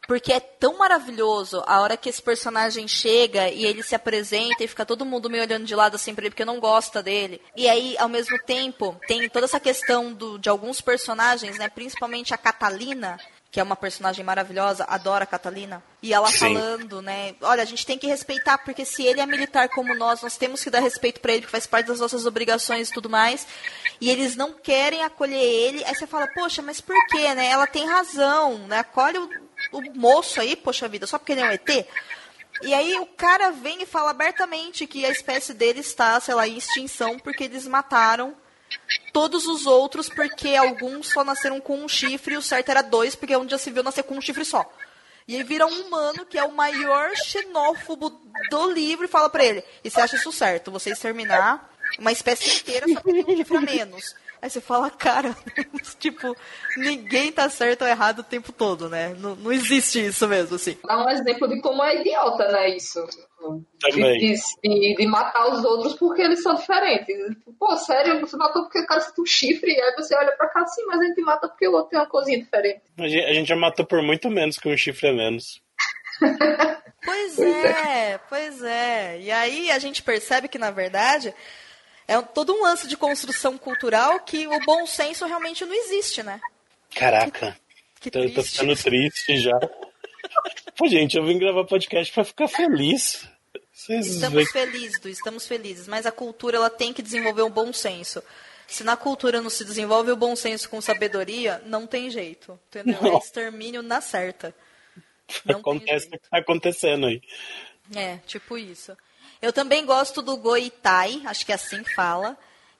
Porque é tão maravilhoso a hora que esse personagem chega e ele se apresenta e fica todo mundo meio olhando de lado assim pra ele porque não gosta dele. E aí, ao mesmo tempo, tem toda essa questão do, de alguns personagens, né? Principalmente a Catalina, que é uma personagem maravilhosa, adora a Catalina, e ela Sim. falando, né, olha, a gente tem que respeitar, porque se ele é militar como nós, nós temos que dar respeito pra ele, porque faz parte das nossas obrigações e tudo mais, e eles não querem acolher ele, aí você fala, poxa, mas por quê, né, ela tem razão, né, acolhe o, o moço aí, poxa vida, só porque ele é um ET? E aí o cara vem e fala abertamente que a espécie dele está, sei lá, em extinção porque eles mataram todos os outros porque alguns só nasceram com um chifre e o certo era dois, porque onde já se viu nascer com um chifre só. E aí vira um humano que é o maior xenófobo do livro e fala pra ele: E você acha isso certo? Você exterminar uma espécie inteira só porque um chifre a menos. Aí você fala, cara, (laughs) tipo, ninguém tá certo ou errado o tempo todo, né? Não, não existe isso mesmo, assim. Dá um exemplo de como é idiota, né, isso. Também. De, de, de matar os outros porque eles são diferentes. Pô, sério, você matou porque o cara tem um chifre, aí você olha pra cá assim, mas a gente mata porque o outro tem uma coisinha diferente. A gente, a gente já matou por muito menos que um chifre a menos. Pois é, pois é. E aí a gente percebe que, na verdade, é todo um lance de construção cultural que o bom senso realmente não existe, né? Caraca. Que tô, tô ficando triste já. Pô, gente, eu vim gravar podcast pra ficar feliz. Vocês Estamos veem- felizes, Du, estamos felizes, mas a cultura ela tem que desenvolver um bom senso. Se na cultura não se desenvolve o bom senso com sabedoria, não tem jeito, entendeu? É Não. extermínio na certa. Não Acontece o que tá acontecendo aí. É, tipo isso. Eu também gosto do Goitai, acho que é assim que fala,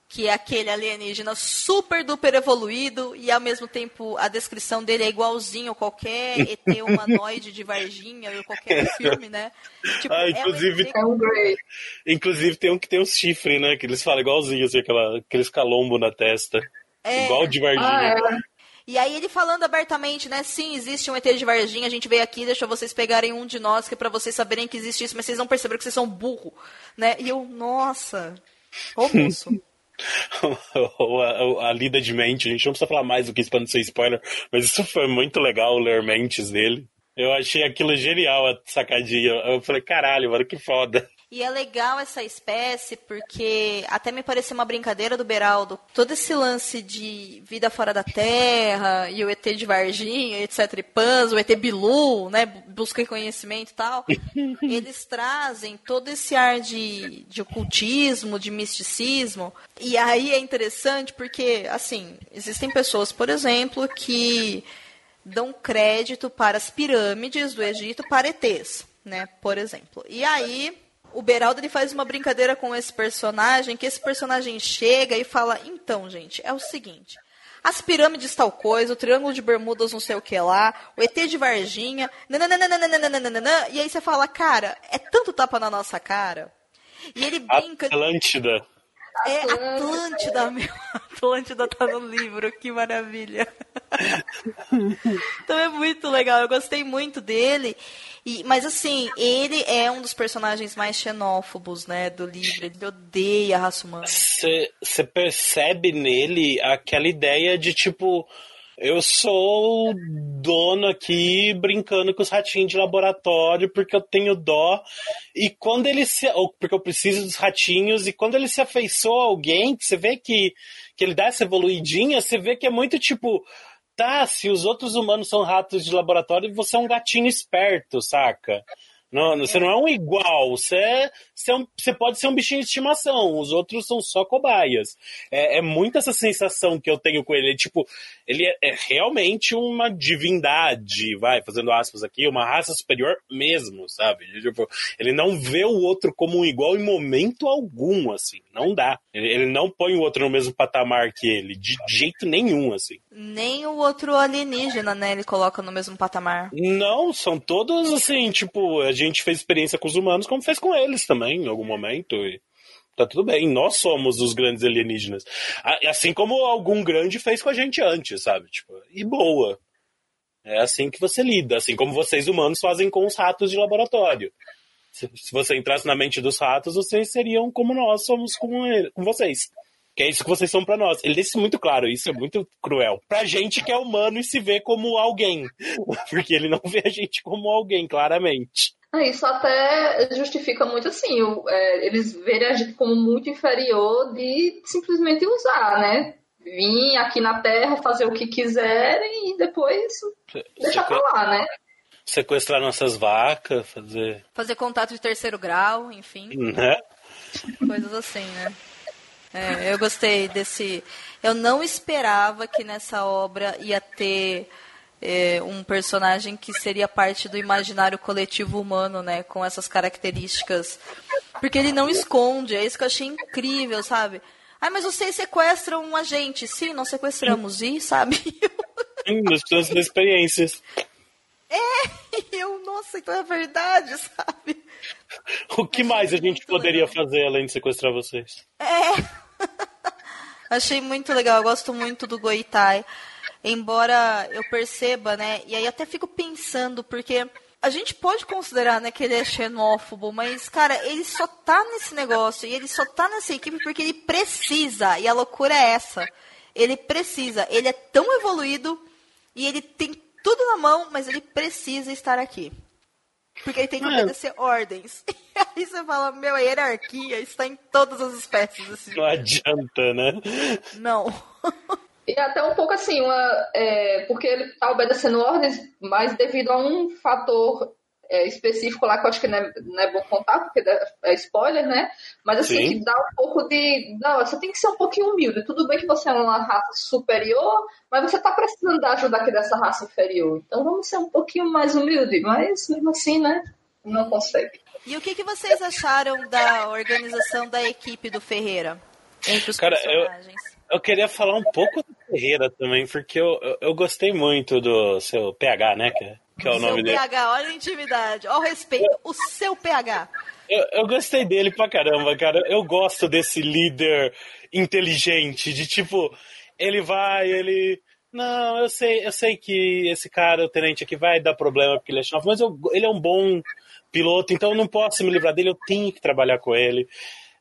que é aquele alienígena super duper evoluído e ao mesmo tempo a descrição dele é igualzinho a qualquer (laughs) ET humanoide de Varginha ou qualquer filme, né? Tipo, Ah, é um inclusive, ET inclusive tem um que tem um chifre, né? Que eles falam igualzinho, assim, aquela, aqueles calombo na testa. É. Igual de Varginha. E aí ele falando abertamente, né? Sim, existe um ET de Varginha, a gente veio aqui, deixou vocês pegarem um de nós, que é pra vocês saberem que existe isso, mas vocês não perceberam que vocês são burro, né? E eu, nossa, ô moço. Ou (laughs) a, a lida de mente. A gente não precisa falar mais do que isso pra não ser spoiler, mas isso foi muito legal, ler mentes dele. Eu achei aquilo genial, a sacadinha. Eu falei, caralho, mano, que foda. E é legal essa espécie porque até me pareceu uma brincadeira do Beraldo. Todo esse lance de vida fora da Terra e o ET de Varginha, etc. e Pans, o ET Bilu, né? Busca conhecimento e tal. (laughs) eles trazem todo esse ar de, de ocultismo, de misticismo. E aí é interessante porque, assim, existem pessoas, por exemplo, que dão crédito para as pirâmides do Egito para ETs, né? Por exemplo. E aí o Beraldo ele faz uma brincadeira com esse personagem, que esse personagem chega e fala: "Então, gente, é o seguinte, as pirâmides tal coisa, o Triângulo de Bermudas não sei o que lá, o ET de Varginha, nananana, e aí você fala, cara, é tanto tapa na nossa cara. E ele brinca. Atlântida. É Atlântida, meu. (laughs) Atlântida tá no livro, que maravilha. então é muito legal, eu gostei muito dele. E, mas assim, ele é um dos personagens mais xenófobos, né, do livro. Ele odeia a raça humana. Você percebe nele aquela ideia de tipo. Eu sou dono aqui brincando com os ratinhos de laboratório porque eu tenho dó. E quando ele se. Ou porque eu preciso dos ratinhos, e quando ele se afeiçoa a alguém, você vê que, que ele dá essa evoluidinha, você vê que é muito tipo. Tá, se os outros humanos são ratos de laboratório, você é um gatinho esperto, saca? Não, você não é um igual, você, é, você, é um- você pode ser um bichinho de estimação, os outros são só cobaias. É, é muito essa sensação que eu tenho com ele. Tipo, ele é, é realmente uma divindade, vai, fazendo aspas aqui, uma raça superior mesmo, sabe? Tipo, ele não vê o outro como um igual em momento algum, assim, não dá. Ele, ele não põe o outro no mesmo patamar que ele, de jeito nenhum, assim. Nem o outro alienígena, né, ele coloca no mesmo patamar. Não, são todos assim, tipo, a gente fez experiência com os humanos como fez com eles também, em algum momento. E tá tudo bem, nós somos os grandes alienígenas. Assim como algum grande fez com a gente antes, sabe? Tipo, e boa. É assim que você lida, assim como vocês humanos fazem com os ratos de laboratório. Se, você entrasse na mente dos ratos, vocês seriam como nós somos com, ele- com vocês. Que é isso que vocês são pra nós. Ele isso muito claro, isso é muito cruel. Pra gente que é humano e se vê como alguém. (laughs) Porque ele não vê a gente como alguém, claramente. Isso até justifica muito assim, o- é, eles verem a gente como muito inferior de simplesmente usar, né? vir aqui na Terra, fazer o que quiserem e depois deixar pra lá, né? Sequestrar nossas vacas, fazer. Fazer contato de terceiro grau, enfim. Né? Coisas assim, né? É, eu gostei desse. Eu não esperava que nessa obra ia ter é, um personagem que seria parte do imaginário coletivo humano, né? Com essas características. Porque ele não esconde, é isso que eu achei incrível, sabe? Ah, mas vocês sequestram um agente. Sim, nós sequestramos. E, sabe? (laughs) Sim, nós precisamos de experiências. É, eu, nossa, então é verdade, sabe? O que mais a gente poderia legal. fazer além de sequestrar vocês? É. (laughs) Achei muito legal, eu gosto muito do Goitai. Embora eu perceba, né? E aí até fico pensando, porque a gente pode considerar né, que ele é xenófobo, mas, cara, ele só tá nesse negócio e ele só tá nessa equipe porque ele precisa. E a loucura é essa. Ele precisa. Ele é tão evoluído e ele tem tudo na mão, mas ele precisa estar aqui. Porque ele tem que é. obedecer ordens. (laughs) E aí você fala, meu, a hierarquia está em todas as espécies. Assim. Não adianta, né? Não. (laughs) E até um pouco assim, uma, é, porque ele está obedecendo ordens, mas devido a um fator é, específico lá que eu acho que não é, não é bom contar, porque é spoiler, né? Mas assim, Sim. que dá um pouco de. Não, você tem que ser um pouquinho humilde. Tudo bem que você é uma raça superior, mas você está precisando da ajuda aqui dessa raça inferior. Então vamos ser um pouquinho mais humilde, mas mesmo assim, né? Não consegue. E o que, que vocês acharam da organização da equipe do Ferreira? Entre os Cara, personagens? Eu, eu queria falar um pouco do Ferreira também, porque eu, eu, eu gostei muito do seu PH, né? Que, que é o, o nome seu dele. PH, olha a intimidade, olha o respeito, o seu PH. Eu, eu, gostei dele pra caramba, cara. Eu gosto desse líder inteligente, de tipo, ele vai, ele. Não, eu sei, eu sei que esse cara, o tenente aqui, vai dar problema porque ele é xenófobo, mas eu, ele é um bom piloto, então eu não posso me livrar dele, eu tenho que trabalhar com ele.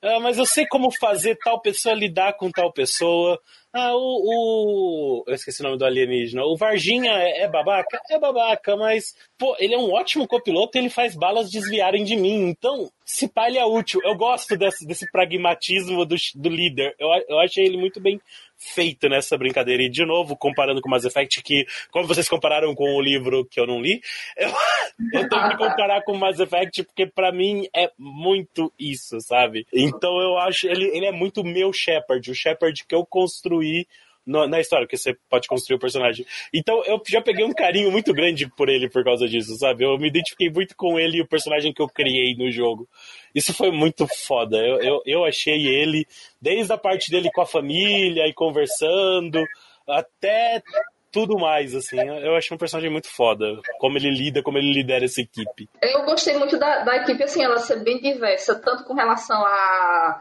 Ah, mas eu sei como fazer tal pessoa lidar com tal pessoa. Ah, o, o. Eu esqueci o nome do alienígena. O Varginha é, é, babaca? É babaca, mas, pô, ele é um ótimo copiloto e ele faz balas desviarem de mim. Então, se pá, ele é útil. Eu gosto desse, desse pragmatismo do, do líder. Eu, eu achei ele muito bem feito nessa brincadeira. E, de novo, comparando com Mass Effect, que, como vocês compararam com o livro que eu não li, (laughs) eu, eu tenho que comparar com Mass Effect, porque para mim é muito isso, sabe? Então eu acho, ele, ele é muito meu Shepard, o Shepard que eu construí no, na história, porque você pode construir o personagem. Então eu já peguei um carinho muito grande por ele por causa disso, sabe? Eu me identifiquei muito com ele e o personagem que eu criei no jogo. Isso foi muito foda. Eu, eu, eu achei ele, desde a parte dele com a família e conversando, até tudo mais, assim. Eu achei um personagem muito foda. Como ele lida, como ele lidera essa equipe. Eu gostei muito da, da equipe, assim, ela ser bem diversa, tanto com relação a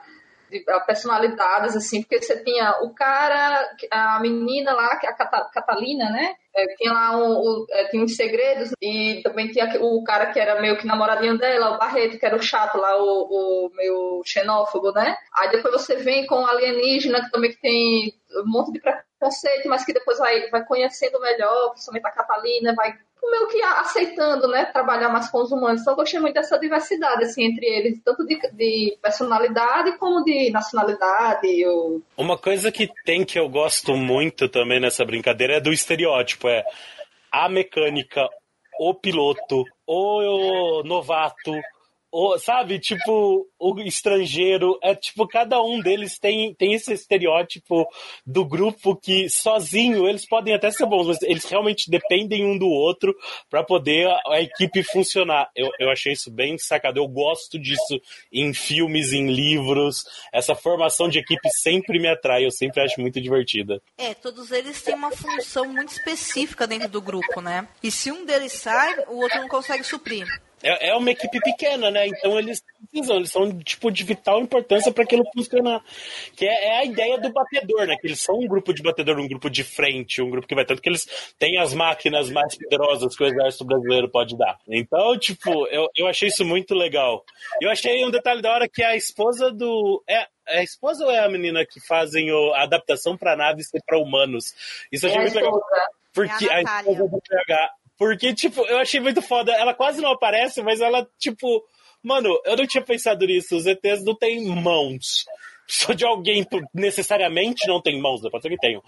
de personalidades, assim, porque você tinha o cara, a menina lá, é a Catalina, né? É, tinha lá um, um, é, tinha uns segredos e também tinha o cara que era meio que namoradinho dela, o Barreto, que era o chato lá, o, o meio xenófobo, né? Aí depois você vem com o alienígena, que também tem um monte de preconceito, mas que depois vai, vai conhecendo melhor, principalmente a Catalina, vai meio que aceitando, né, trabalhar mais com os humanos. Então eu gostei muito dessa diversidade, assim, entre eles, tanto de, de personalidade como de nacionalidade. Ou... Uma coisa que tem que eu gosto muito também nessa brincadeira é do estereótipo, é a mecânica, o piloto, o novato, o, sabe, tipo, o estrangeiro, é tipo, cada um deles tem, tem esse estereótipo do grupo que sozinho eles podem até ser bons, mas eles realmente dependem um do outro para poder a, a, equipe funcionar. Eu, eu achei isso bem sacado, eu gosto disso em filmes, em livros, essa formação de equipe sempre me atrai, eu sempre acho muito divertida. É, todos eles têm uma função muito específica dentro do grupo, né? E se um deles sai, o outro não consegue suprir. É, é uma equipe pequena, né? Então eles precisam, eles são tipo de vital importância para aquilo funcionar. Que é, é, a ideia do batedor, né? Que eles são um grupo de batedor, um grupo de frente, um grupo que vai tanto que eles têm as máquinas mais poderosas que o exército brasileiro pode dar. Então, tipo, eu, eu achei isso muito legal. Eu achei um detalhe da hora que a esposa do. É, é a esposa ou é a menina que fazem o, a adaptação para naves e para humanos? Isso eu achei é muito legal. Porque é a, a esposa do PH porque, tipo, eu achei muito foda. Ela quase não aparece, mas ela, tipo. Mano, eu não tinha pensado nisso. Os ETs não têm mãos. Só de alguém necessariamente não tem mãos, né? pode ser que tenham.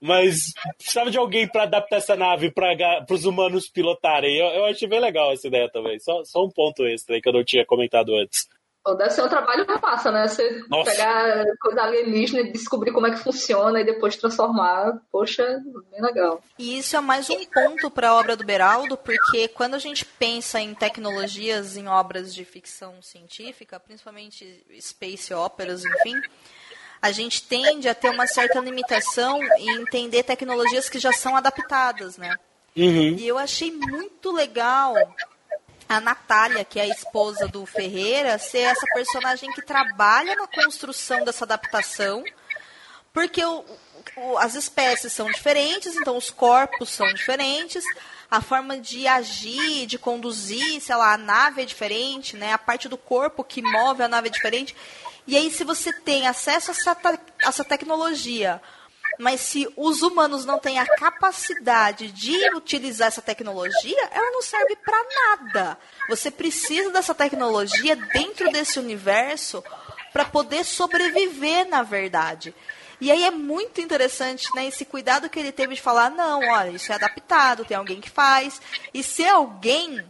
Mas precisava de alguém para adaptar essa nave para os humanos pilotarem. Eu, eu achei bem legal essa ideia também. Só, só um ponto extra aí que eu não tinha comentado antes. Deve ser um trabalho massa, né? Você Nossa. pegar coisa alienígena e descobrir como é que funciona e depois transformar. Poxa, bem legal. E isso é mais um ponto para a obra do Beraldo, porque quando a gente pensa em tecnologias em obras de ficção científica, principalmente space operas, enfim, a gente tende a ter uma certa limitação em entender tecnologias que já são adaptadas, né? Uhum. E eu achei muito legal a Natália, que é a esposa do Ferreira, ser essa personagem que trabalha na construção dessa adaptação, porque o, o, as espécies são diferentes, então os corpos são diferentes, a forma de agir, de conduzir, sei lá, a nave é diferente, né? A parte do corpo que move a nave é diferente. E aí, se você tem acesso a essa, a essa tecnologia, mas se os humanos não têm a capacidade de utilizar essa tecnologia, ela não serve para nada. Você precisa dessa tecnologia dentro desse universo para poder sobreviver, na verdade. E aí é muito interessante, né, esse cuidado que ele teve de falar, não, olha, isso é adaptado, tem alguém que faz. E se alguém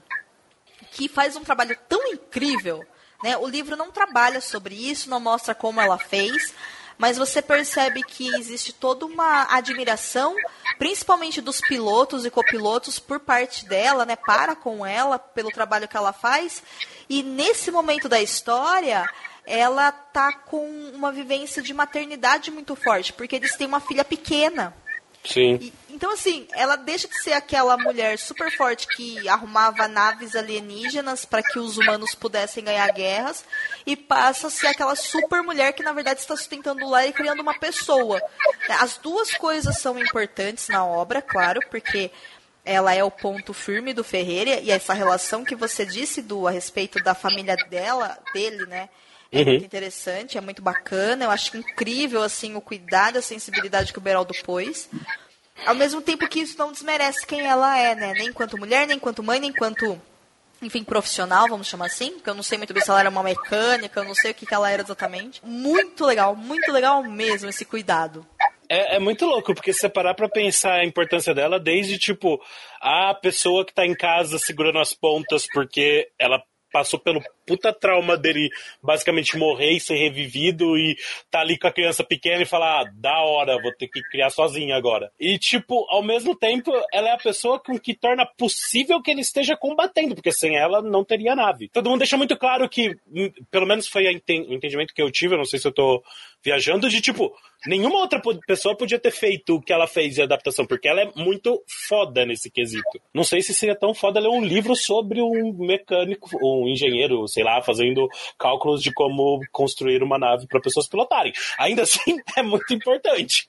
que faz um trabalho tão incrível, né, o livro não trabalha sobre isso, não mostra como ela fez, mas você percebe que existe toda uma admiração, principalmente dos pilotos e copilotos por parte dela, né, para com ela pelo trabalho que ela faz. E nesse momento da história, ela tá com uma vivência de maternidade muito forte, porque eles têm uma filha pequena. Sim. E, então, assim, ela deixa de ser aquela mulher super forte que arrumava naves alienígenas para que os humanos pudessem ganhar guerras e passa a ser aquela super mulher que, na verdade, está sustentando lá e criando uma pessoa. As duas coisas são importantes na obra, claro, porque ela é o ponto firme do Ferreira e essa relação que você disse do a respeito da família dela, dele, né? É uhum. muito interessante, é muito bacana. Eu acho incrível assim o cuidado, a sensibilidade que o Beraldo pôs. Ao mesmo tempo que isso não desmerece quem ela é, né? Nem enquanto mulher, nem enquanto mãe, nem enquanto, enfim, profissional, vamos chamar assim. Porque eu não sei muito bem se ela era uma mecânica, eu não sei o que, que ela era exatamente. Muito legal, muito legal mesmo esse cuidado. É, é, muito louco, porque se você parar pra pensar a importância dela, desde tipo a pessoa que tá em casa segurando as pontas porque ela passou pelo puta trauma dele basicamente morrer e ser revivido e tá ali com a criança pequena e falar, ah, da hora, vou ter que criar sozinha agora. E, tipo, ao mesmo tempo, ela é a pessoa com que torna possível que ele esteja combatendo, porque sem ela não teria nave. Todo mundo deixa muito claro que, hum, pelo menos foi o entendimento que eu tive, eu não sei se eu tô viajando, de tipo, nenhuma outra pessoa podia ter feito o que ela fez de adaptação, porque ela é muito foda nesse quesito. Não sei se seria tão foda ler um livro sobre um mecânico, um engenheiro, sei lá, fazendo cálculos de como construir uma nave para pessoas pilotarem. Ainda (laughs) assim, é muito importante.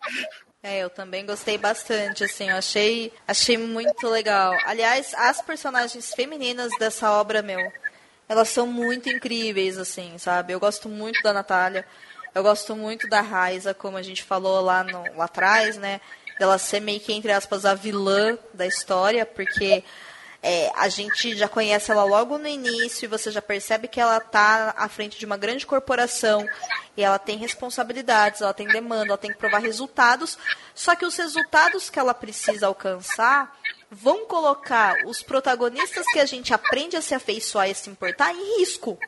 É, eu também gostei bastante, assim, eu achei, achei muito legal. Aliás, as personagens femininas dessa obra, meu, elas são muito incríveis, assim, sabe? Eu gosto muito da Natália. Eu gosto muito da Raiza, como a gente falou lá, no, lá atrás, né? Dela ser meio que, entre aspas, a vilã da história, porque é, a gente já conhece ela logo no início e você já percebe que ela está à frente de uma grande corporação e ela tem responsabilidades, ela tem demanda, ela tem que provar resultados. Só que os resultados que ela precisa alcançar vão colocar os protagonistas que a gente aprende a se afeiçoar e se importar em risco.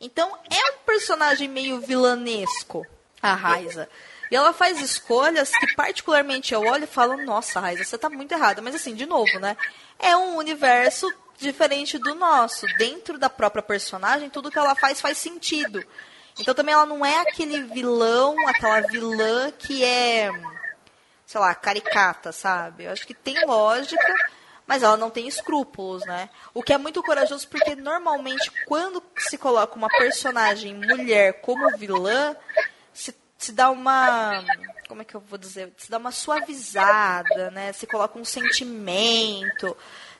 Então é um personagem meio vilanesco, a Raiza. E ela faz escolhas que particularmente eu olho e falo, nossa, Raiza, você tá muito errada. Mas assim, de novo, né? É um universo diferente do nosso. Dentro da própria personagem, tudo que ela faz faz sentido. Então também ela não é aquele vilão, aquela vilã que é, sei lá, caricata, sabe? Eu acho que tem lógica, mas ela não tem escrúpulos, né? O que é muito corajoso porque normalmente quando se coloca uma personagem mulher como vilã, se, se dá uma como é que eu vou dizer, se dá uma suavizada, né? Se coloca um sentimento,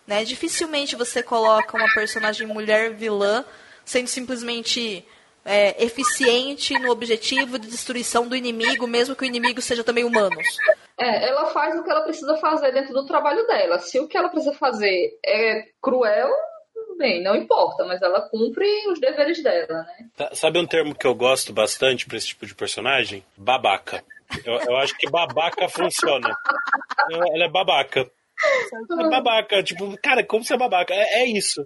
né? Dificilmente você coloca uma personagem mulher vilã sendo simplesmente é, eficiente no objetivo de destruição do inimigo, mesmo que o inimigo seja também humanos. É, ela faz o que ela precisa fazer dentro do trabalho dela. Se o que ela precisa fazer é cruel, bem, não importa, mas ela cumpre os deveres dela, né? Tá, Sabe um termo que eu gosto bastante pra esse tipo de personagem? Babaca. Eu, eu acho que babaca funciona. Ela é babaca. É babaca. Tipo, cara, como você é babaca? É, é isso.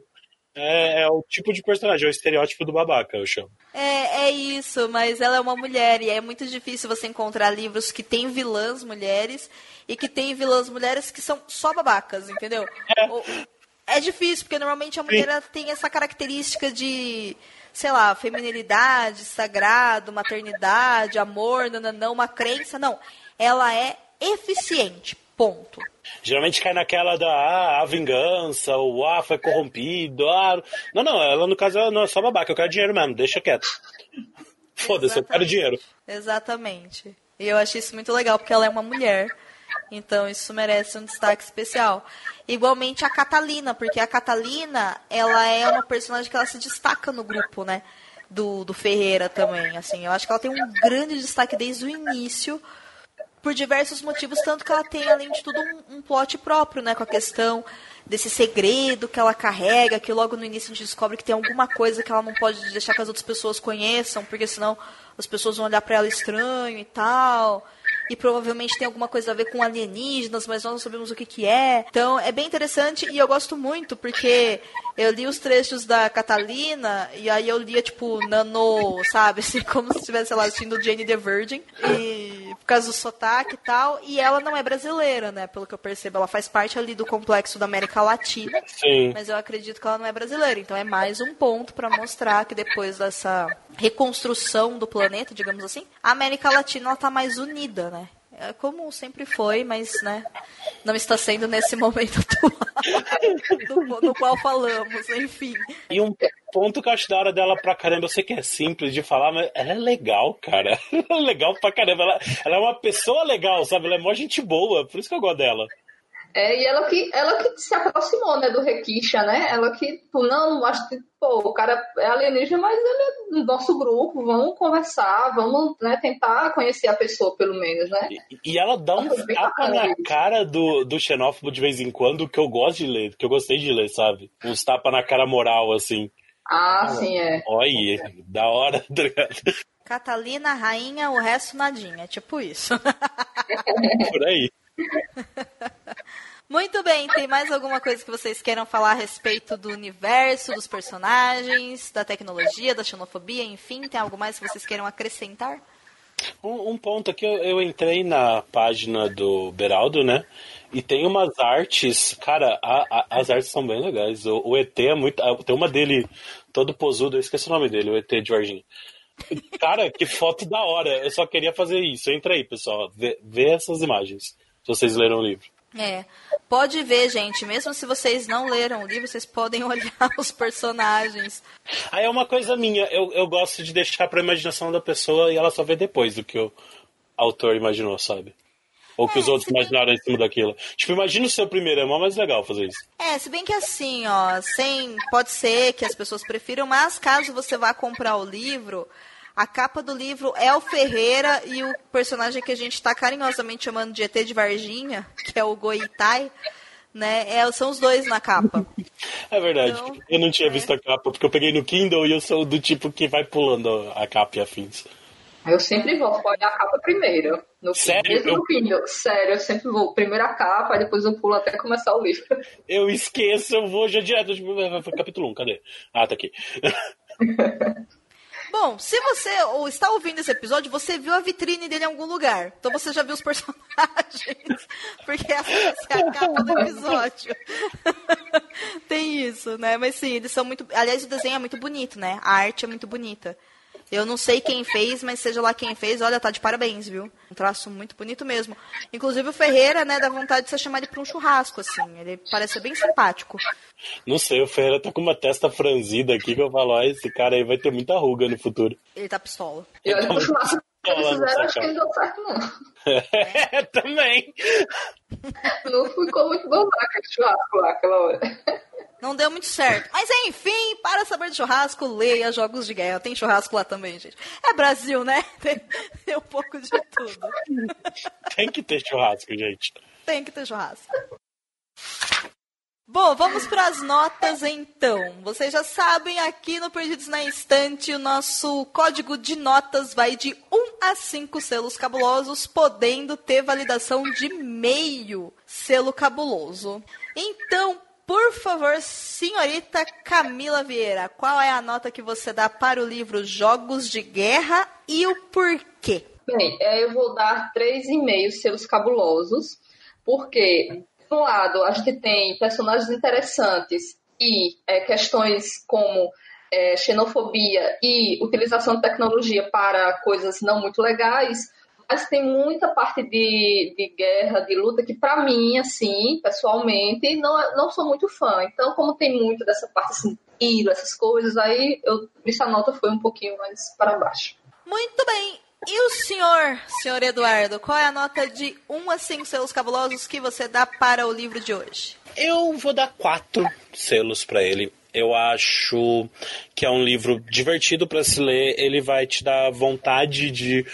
É, é o tipo de personagem, é o estereótipo do babaca, eu chamo. É, é isso, mas ela é uma mulher e é muito difícil você encontrar livros que tem vilãs mulheres e que tem vilãs mulheres que são só babacas, entendeu? É, é difícil, porque normalmente a mulher tem essa característica de, sei lá, feminilidade, sagrado, maternidade, amor, não, uma crença. Não, ela é eficiente, ponto. Geralmente cai naquela da ah, a vingança, o ah, foi corrompido. Ah... Não, não, ela no caso ela não é só babaca, eu quero dinheiro mesmo, deixa quieto. Foda-se, eu quero dinheiro. Exatamente. E eu acho isso muito legal, porque ela é uma mulher. Então isso merece um destaque especial. Igualmente a Catalina, porque a Catalina, ela é uma personagem que ela se destaca no grupo, né? Do, do Ferreira também, assim. Eu acho que ela tem um grande destaque desde o início, por diversos motivos, tanto que ela tem, além de tudo, um, um plot próprio, né? Com a questão desse segredo que ela carrega, que logo no início a gente descobre que tem alguma coisa que ela não pode deixar que as outras pessoas conheçam, porque senão as pessoas vão olhar para ela estranho e tal. E provavelmente tem alguma coisa a ver com alienígenas, mas nós não sabemos o que, que é. Então é bem interessante e eu gosto muito, porque eu li os trechos da Catalina e aí eu lia, tipo, nano, sabe? (laughs) Assim, como se estivesse, sei lá, assistindo Jane the Virgin. E por causa do sotaque e tal. E ela não é brasileira, né? Pelo que eu percebo. Ela faz parte ali do complexo da América Latina. Sim. Mas eu acredito que ela não é brasileira. Então é mais um ponto para mostrar que depois dessa reconstrução do planeta, digamos assim, a América Latina ela tá mais unida, né? É como sempre foi, mas né, não está sendo nesse momento (laughs) atual do, do qual falamos, enfim. E um ponto que eu acho da hora dela pra caramba, eu sei que é simples de falar, mas ela é legal, cara. (laughs) Ela é legal pra caramba. Ela, ela é uma pessoa legal, sabe? Ela é mó gente boa, por isso que eu gosto dela. É, e ela que, ela que se aproximou, né, do Requisha, né? Ela que, tipo, não, acho que, pô, o cara é alienígena, mas ele é do nosso grupo, vamos conversar, vamos, né, tentar conhecer a pessoa, pelo menos, né? E, e ela dá um tapa na cara do, do xenófobo de vez em quando, que eu gosto de ler, que eu gostei de ler, sabe? Uns tapa na cara moral, assim. Ah, sim, é. Olha, da hora, tá ligado? Catalina, rainha, o resto nadinha. Tipo isso. (laughs) Por aí. (laughs) Muito bem, tem mais alguma coisa que vocês queiram falar a respeito do universo, dos personagens, da tecnologia, da xenofobia, enfim? Tem algo mais que vocês queiram acrescentar? Um, um ponto aqui, eu, eu entrei na página do Beraldo, né? E tem umas artes, cara, a, a, as artes são bem legais. O, o, ET é muito. Tem uma dele todo posudo, eu esqueci o nome dele, o ET de Varginha. Cara, que foto da hora. Eu só queria fazer isso. Entra aí, pessoal. Vê, vê essas imagens. Se vocês leram o livro. É, pode ver, gente. Mesmo se vocês não leram o livro, vocês podem (laughs) olhar os personagens. Aí é uma coisa minha. Eu, eu gosto de deixar pra imaginação da pessoa e ela só vê depois do que o autor imaginou, sabe? Ou que é, os outros imaginaram em cima daquilo. Tipo, imagina o seu primeiro, é mó mais legal fazer isso. É, se bem que assim, ó, sem. Pode ser que as pessoas prefiram, mas caso você vá comprar o livro, a capa do livro é o Ferreira e o personagem que a gente está carinhosamente chamando de ET de Varginha, que é o Goitai, né? É, são os dois na capa. (laughs) É verdade. Então, eu não tinha é. visto a capa, porque eu peguei no Kindle e eu sou do tipo que vai pulando a capa e afins. Eu sempre vou olhar a capa primeiro. No Sério? Mesmo no Kindle. Sério, eu sempre vou. Primeiro a capa, depois eu pulo até começar o livro. (laughs) Eu esqueço, eu vou já direto. Tipo, capítulo 1, cadê? Ah, tá aqui. (laughs) Bom, se você está ouvindo esse episódio, você viu a vitrine dele em algum lugar. Então você já viu os personagens. (laughs) Porque essa é a capa do episódio. (laughs) Tem isso, né? Mas sim, eles são muito. Aliás, o desenho é muito bonito, né? A arte é muito bonita. Eu não sei quem fez, mas seja lá quem fez, olha, tá de parabéns, viu? Um traço muito bonito mesmo. Inclusive o Ferreira, né, dá vontade de você chamar ele pra um churrasco, assim. Ele parece bem simpático. Não sei, o Ferreira tá com uma testa franzida aqui que eu falo, ah, esse cara aí vai ter muita ruga no futuro. Ele tá pistola. E olha pro churrasco que eles fizeram, acho que não deu certo, não. É, também. Não ficou muito bom aquele churrasco lá, aquela hora. Não deu muito certo. Mas enfim, para saber de churrasco, leia Jogos de Guerra. Tem churrasco lá também, gente. É Brasil, né? Tem, (laughs) tem um pouco de tudo. Tem que ter churrasco, gente. Tem que ter churrasco. Bom, vamos para as notas então. Vocês já sabem, aqui no Perdidos na Instante, o nosso código de notas vai de 1 a 5 selos cabulosos, podendo ter validação de meio selo cabuloso. Então, por favor, senhorita Camila Vieira, qual é a nota que você dá para o livro Jogos de Guerra e o porquê? Bem, é, eu vou dar 3,5 selos cabulosos, porque de um lado, a gente tem personagens interessantes e é, questões como é, xenofobia e utilização de tecnologia para coisas não muito legais, mas tem muita parte de, de guerra, de luta, que para mim, assim, pessoalmente, não, não sou muito fã. Então, como tem muito dessa parte assim, tiro, essas coisas, aí eu, essa nota foi um pouquinho mais para baixo. Muito bem. E o senhor, senhor Eduardo, qual é a nota de 1 a 5 selos cabulosos que você dá para o livro de hoje? Eu vou dar quatro selos para ele. Eu acho que é um livro divertido para se ler. Ele vai te dar vontade de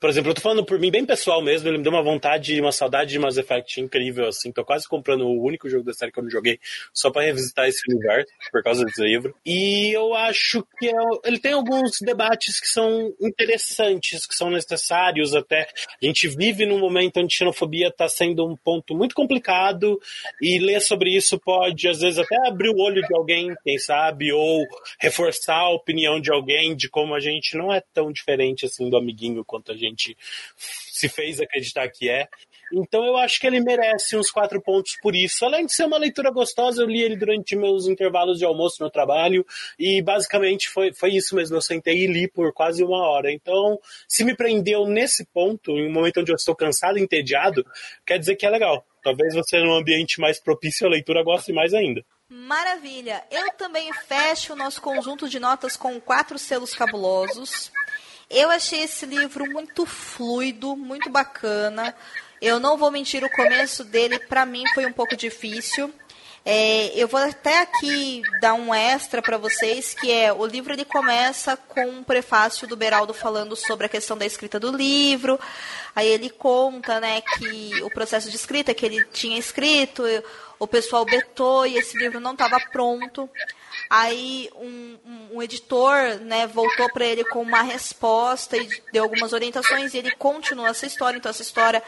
por exemplo, eu tô falando por mim bem pessoal mesmo, ele me deu uma vontade, uma saudade de Mass Effect incrível, assim. Tô quase comprando o único jogo da série que eu não joguei, só para revisitar esse universo, por causa desse livro. E eu acho que é, ele tem alguns debates que são interessantes, que são necessários até. A gente vive num momento onde xenofobia tá sendo um ponto muito complicado, e ler sobre isso pode, às vezes, até abrir o olho de alguém, quem sabe, ou reforçar a opinião de alguém de como a gente não é tão diferente assim do amiguinho quanto a gente gente se fez acreditar que é. Então eu acho que ele merece uns quatro pontos por isso. Além de ser uma leitura gostosa, eu li ele durante meus intervalos de almoço no trabalho e basicamente foi, foi isso mesmo. Eu sentei e li por quase uma hora. Então, se me prendeu nesse ponto, em um momento onde eu estou cansado entediado, quer dizer que é legal. Talvez você num ambiente mais propício à leitura goste mais ainda. Maravilha! Eu também fecho o nosso conjunto de notas com quatro selos cabulosos. Eu achei esse livro muito fluido, muito bacana. Eu não vou mentir, o começo dele para mim foi um pouco difícil. É, eu vou até aqui dar um extra para vocês, que é o livro ele começa com um prefácio do Beraldo falando sobre a questão da escrita do livro. Aí ele conta, né, que o processo de escrita que ele tinha escrito, o pessoal betou e esse livro não estava pronto. Aí um, um, um editor né, voltou para ele com uma resposta e deu algumas orientações e ele continua essa história. Então essa história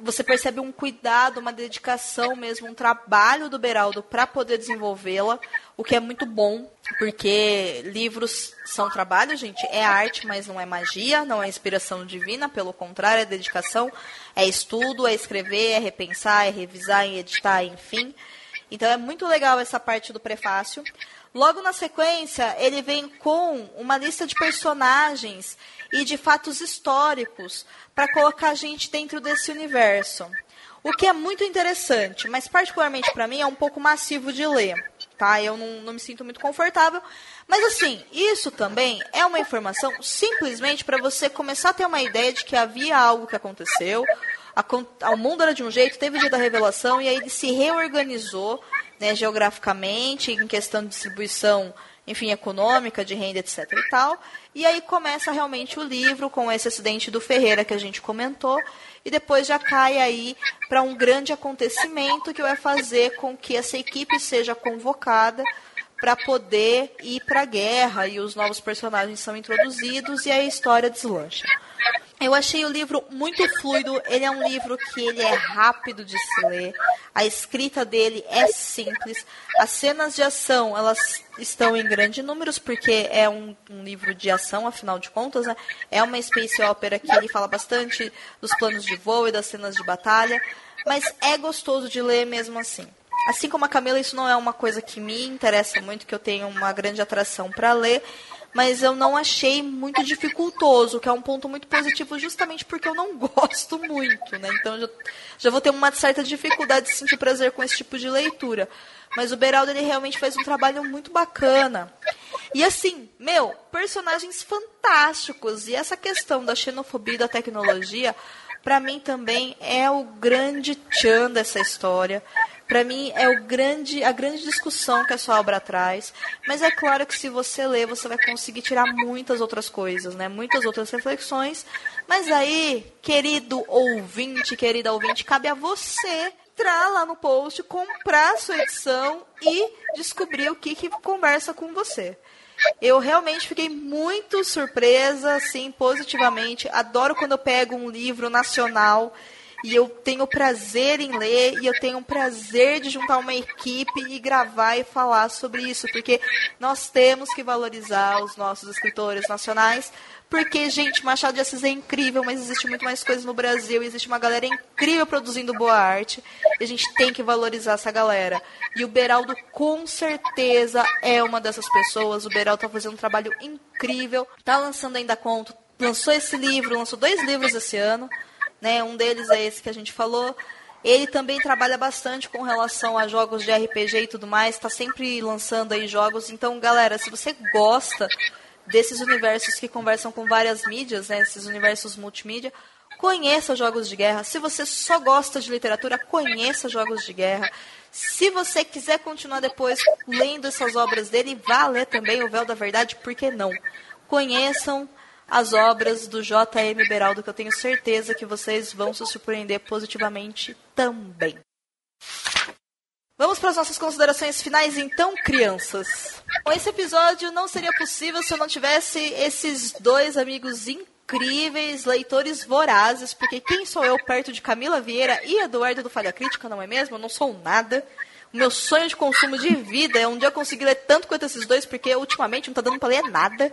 você percebe um cuidado, uma dedicação mesmo, um trabalho do Beraldo para poder desenvolvê-la, o que é muito bom, porque livros são trabalho, gente, é arte, mas não é magia, não é inspiração divina, pelo contrário, é dedicação, é estudo, é escrever, é repensar, é revisar, é editar, enfim. Então é muito legal essa parte do prefácio. Logo na sequência, ele vem com uma lista de personagens e de fatos históricos para colocar a gente dentro desse universo. O que é muito interessante, mas particularmente para mim é um pouco massivo de ler, tá? Eu não, não me sinto muito confortável. Mas assim, isso também é uma informação simplesmente para você começar a ter uma ideia de que havia algo que aconteceu, a, o mundo era de um jeito, teve o dia da revelação, e aí ele se reorganizou né, geograficamente, em questão de distribuição, enfim, econômica, de renda, etc. e tal. E aí começa realmente o livro com esse acidente do Ferreira que a gente comentou, e depois já cai aí para um grande acontecimento que vai fazer com que essa equipe seja convocada para poder ir para a guerra e os novos personagens são introduzidos e a história deslancha. Eu achei o livro muito fluido, ele é um livro que ele é rápido de se ler, a escrita dele é simples, as cenas de ação, elas estão em grandes números, porque é um, um, livro de ação, afinal de contas, né? é uma space opera que ele fala bastante dos planos de voo e das cenas de batalha, mas é gostoso de ler mesmo assim. Assim como a Camila, isso não é uma coisa que me interessa muito, que eu tenho uma grande atração para ler, mas eu não achei muito dificultoso, que é um ponto muito positivo, justamente porque eu não (laughs) gosto muito, né? Então já, já vou ter uma certa dificuldade de sentir prazer com esse tipo de leitura. Mas o Beraldo, ele realmente faz um trabalho muito bacana. E assim, meu, personagens fantásticos. E essa questão da xenofobia e da tecnologia, para mim também é o grande tchan dessa história para mim é o grande, a grande discussão que essa obra traz. Mas é claro que se você ler, você vai conseguir tirar muitas outras coisas, né? Muitas outras reflexões. Mas aí, querido ouvinte, querida ouvinte, cabe a você entrar lá no post, comprar a sua edição e descobrir o que, que conversa com você. Eu realmente fiquei muito surpresa, assim, positivamente. Adoro quando eu pego um livro nacional e eu tenho prazer em ler e eu tenho prazer de juntar uma equipe e gravar e falar sobre isso, porque nós temos que valorizar os nossos escritores nacionais, porque, gente, Machado de Assis é incrível, mas existe muito mais coisas no Brasil, existe uma galera incrível produzindo boa arte, e a gente tem que valorizar essa galera. E o Beraldo, com certeza, é uma dessas pessoas. O Beraldo está fazendo um trabalho incrível, está lançando ainda conto, lançou esse livro, lançou dois livros esse ano, né? Um deles é esse que a gente falou. Ele também trabalha bastante com relação a jogos de RPG e tudo mais, está sempre lançando aí jogos. Então, galera, se você gosta desses universos que conversam com várias mídias, né, esses universos multimídia, conheça jogos de guerra. Se você só gosta de literatura, conheça jogos de guerra. Se você quiser continuar depois lendo essas obras dele, vá ler também o Véu da Verdade, por que não? Conheçam as obras do J.M. Beraldo, que eu tenho certeza que vocês vão se surpreender positivamente também. Vamos para as nossas considerações finais, então, crianças. Esse episódio não seria possível se eu não tivesse esses dois amigos incríveis, leitores vorazes, porque quem sou eu perto de Camila Vieira e Eduardo do Falha Crítica, não é mesmo? Eu não sou nada. O meu sonho de consumo de vida é um dia conseguir ler tanto quanto esses dois, porque ultimamente não está dando para ler nada.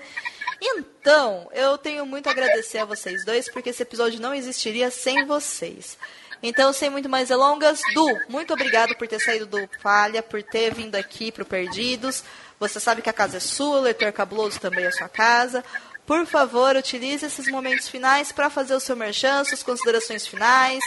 Então, eu tenho muito a agradecer a vocês dois, porque esse episódio não existiria sem vocês. Então, sem muito mais delongas, Du, muito obrigado por ter saído do Falha, por ter vindo aqui para o Perdidos. Você sabe que a casa é sua, o Leitor Cabuloso também é sua casa. Por favor, utilize esses momentos finais para fazer o seu merchan, suas considerações finais.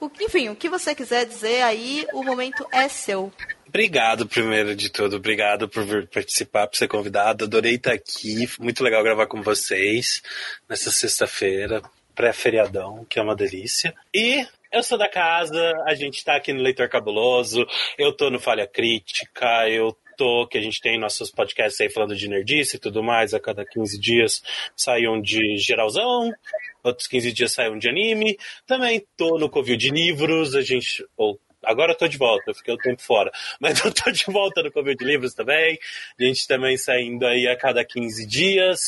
O, enfim, o que você quiser dizer aí, o momento é seu. Obrigado, primeiro de tudo. Obrigado por participar, por ser convidado. Adorei estar aqui. Muito legal gravar com vocês nessa sexta-feira, pré-feriadão, que é uma delícia. E eu sou da casa, a gente tá aqui no Leitor Cabuloso, eu tô no Falha Crítica, eu tô, que a gente tem nossos podcasts aí falando de nerdice e tudo mais, a cada 15 dias sai um de geralzão, outros 15 dias sai um de anime. Também tô no Covil de Livros, a gente, ou agora eu tô de volta, eu fiquei um tempo fora. (laughs) Mas eu tô de volta no Covil de Livros também. A gente também saindo aí a cada 15 dias.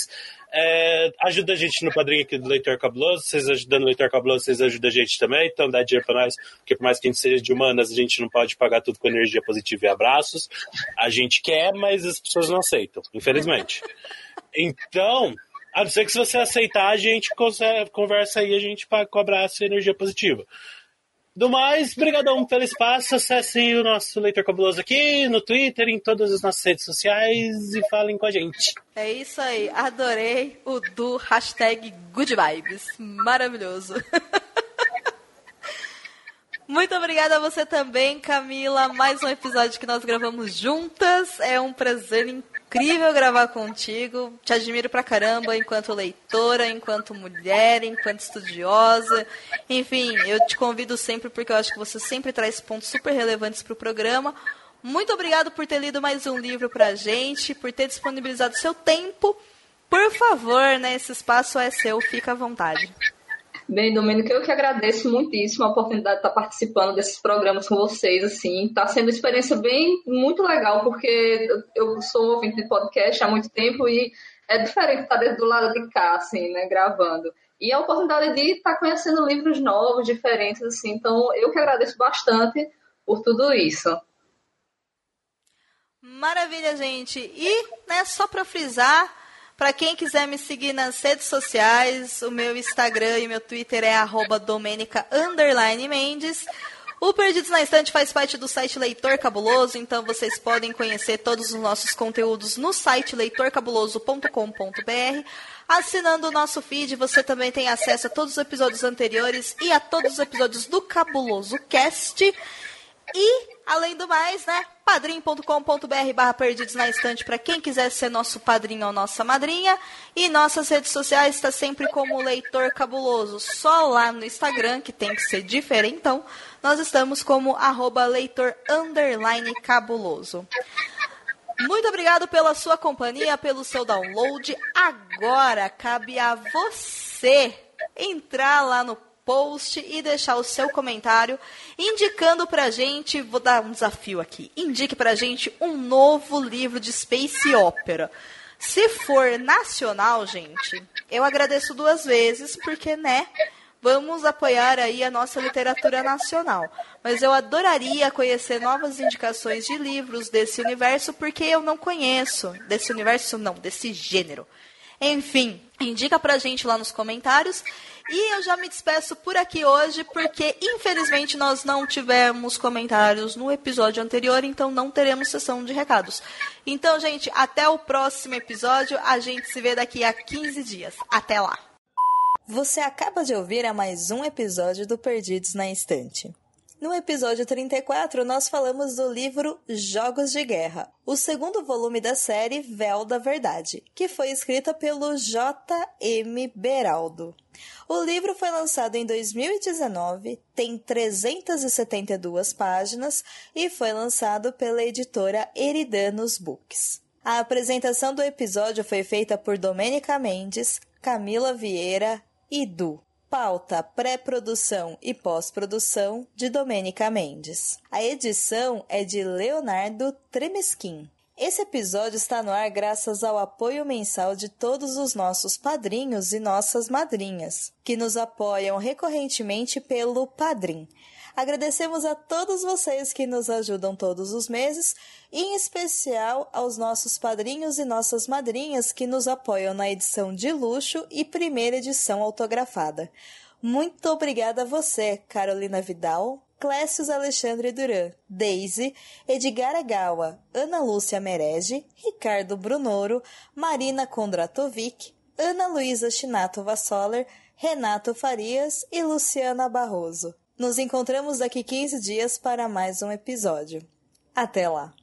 É, ajuda a gente no padrinho aqui do Leitor Cabuloso. Vocês ajudando o Leitor Cabuloso, vocês ajudam a gente também. Então dá dinheiro pra nós, porque por mais que a gente seja de humanas, a gente não pode pagar tudo com energia positiva e abraços. A gente quer, mas as pessoas não aceitam, infelizmente. Então, a não ser que se você aceitar, a gente conversa aí, a gente cobrar essa energia positiva. Do mais, brigadão pelo espaço. Acesse o nosso Leitor Cabuloso aqui no Twitter, em todas as nossas redes sociais e falem com a gente. É isso aí. Adorei o do hashtag Good Vibes. Maravilhoso. (laughs) Muito obrigada a você também, Camila. Mais um episódio que nós gravamos juntas. É um prazer incrível gravar contigo. Te admiro pra caramba enquanto leitora, enquanto mulher, enquanto estudiosa. Enfim, eu te convido sempre porque eu acho que você sempre traz pontos super relevantes para o programa. Muito obrigado por ter lido mais um livro pra gente, por ter disponibilizado seu tempo. Por favor, né, esse espaço é seu, fica à vontade. Bem, Domênico, eu que agradeço muitíssimo a oportunidade de estar participando desses programas com vocês, assim, está sendo uma experiência bem, muito legal, porque eu sou ouvinte de podcast há muito tempo e é diferente estar do lado de cá, assim, né, gravando. E a oportunidade de estar conhecendo livros novos, diferentes, assim, então eu que agradeço bastante por tudo isso. Maravilha, gente. E, né, só para frisar, para quem quiser me seguir nas redes sociais, o meu Instagram e meu Twitter é domenica Mendes. O Perdidos na Estante faz parte do site Leitor Cabuloso, então vocês podem conhecer todos os nossos conteúdos no site leitorcabuloso.com.br. Assinando o nosso feed, você também tem acesso a todos os episódios anteriores e a todos os episódios do Cabuloso Cast. E, além do mais, né, padrim.com.br barra perdidos na estante para quem quiser ser nosso padrinho ou nossa madrinha. E nossas redes sociais está sempre como Leitor Cabuloso. Só lá no Instagram, que tem que ser diferentão, nós estamos como arroba leitor cabuloso. Muito obrigado pela sua companhia, pelo seu download. Agora cabe a você entrar lá no post e deixar o seu comentário indicando pra gente, vou dar um desafio aqui, indique pra gente um novo livro de space opera. Se for nacional, gente, eu agradeço duas vezes, porque, né, vamos apoiar aí a nossa literatura nacional. Mas eu adoraria conhecer novas indicações de livros desse universo, porque eu não conheço desse universo, não, desse gênero. Enfim, indica pra gente lá nos comentários. E eu já me despeço por aqui hoje, porque infelizmente nós não tivemos comentários no episódio anterior, então não teremos sessão de recados. Então, gente, até o próximo episódio. A gente se vê daqui a 15 dias. Até lá! Você acaba de ouvir a mais um episódio do Perdidos na Estante. No episódio 34, nós falamos do livro Jogos de Guerra, o segundo volume da série Véu da Verdade, que foi escrita pelo J.M. Beraldo. O livro foi lançado em 2019, tem 372 páginas e foi lançado pela editora Eridanos Books. A apresentação do episódio foi feita por Domênica Mendes, Camila Vieira e Du. Pauta, pré-produção e pós-produção de Domênica Mendes. A edição é de Leonardo Tremesquim. Esse episódio está no ar graças ao apoio mensal de todos os nossos padrinhos e nossas madrinhas, que nos apoiam recorrentemente pelo Padrim. Agradecemos a todos vocês que nos ajudam todos os meses, em especial aos nossos padrinhos e nossas madrinhas que nos apoiam na edição de luxo e primeira edição autografada. Muito obrigada a você, Carolina Vidal, Clécius Alexandre Duran, Daisy, Edgar Agawa, Ana Lúcia Merege, Ricardo Brunoro, Marina Kondratovic, Ana Luísa Chinato Vassoler, Renato Farias e Luciana Barroso. Nos encontramos daqui 15 dias para mais um episódio. Até lá!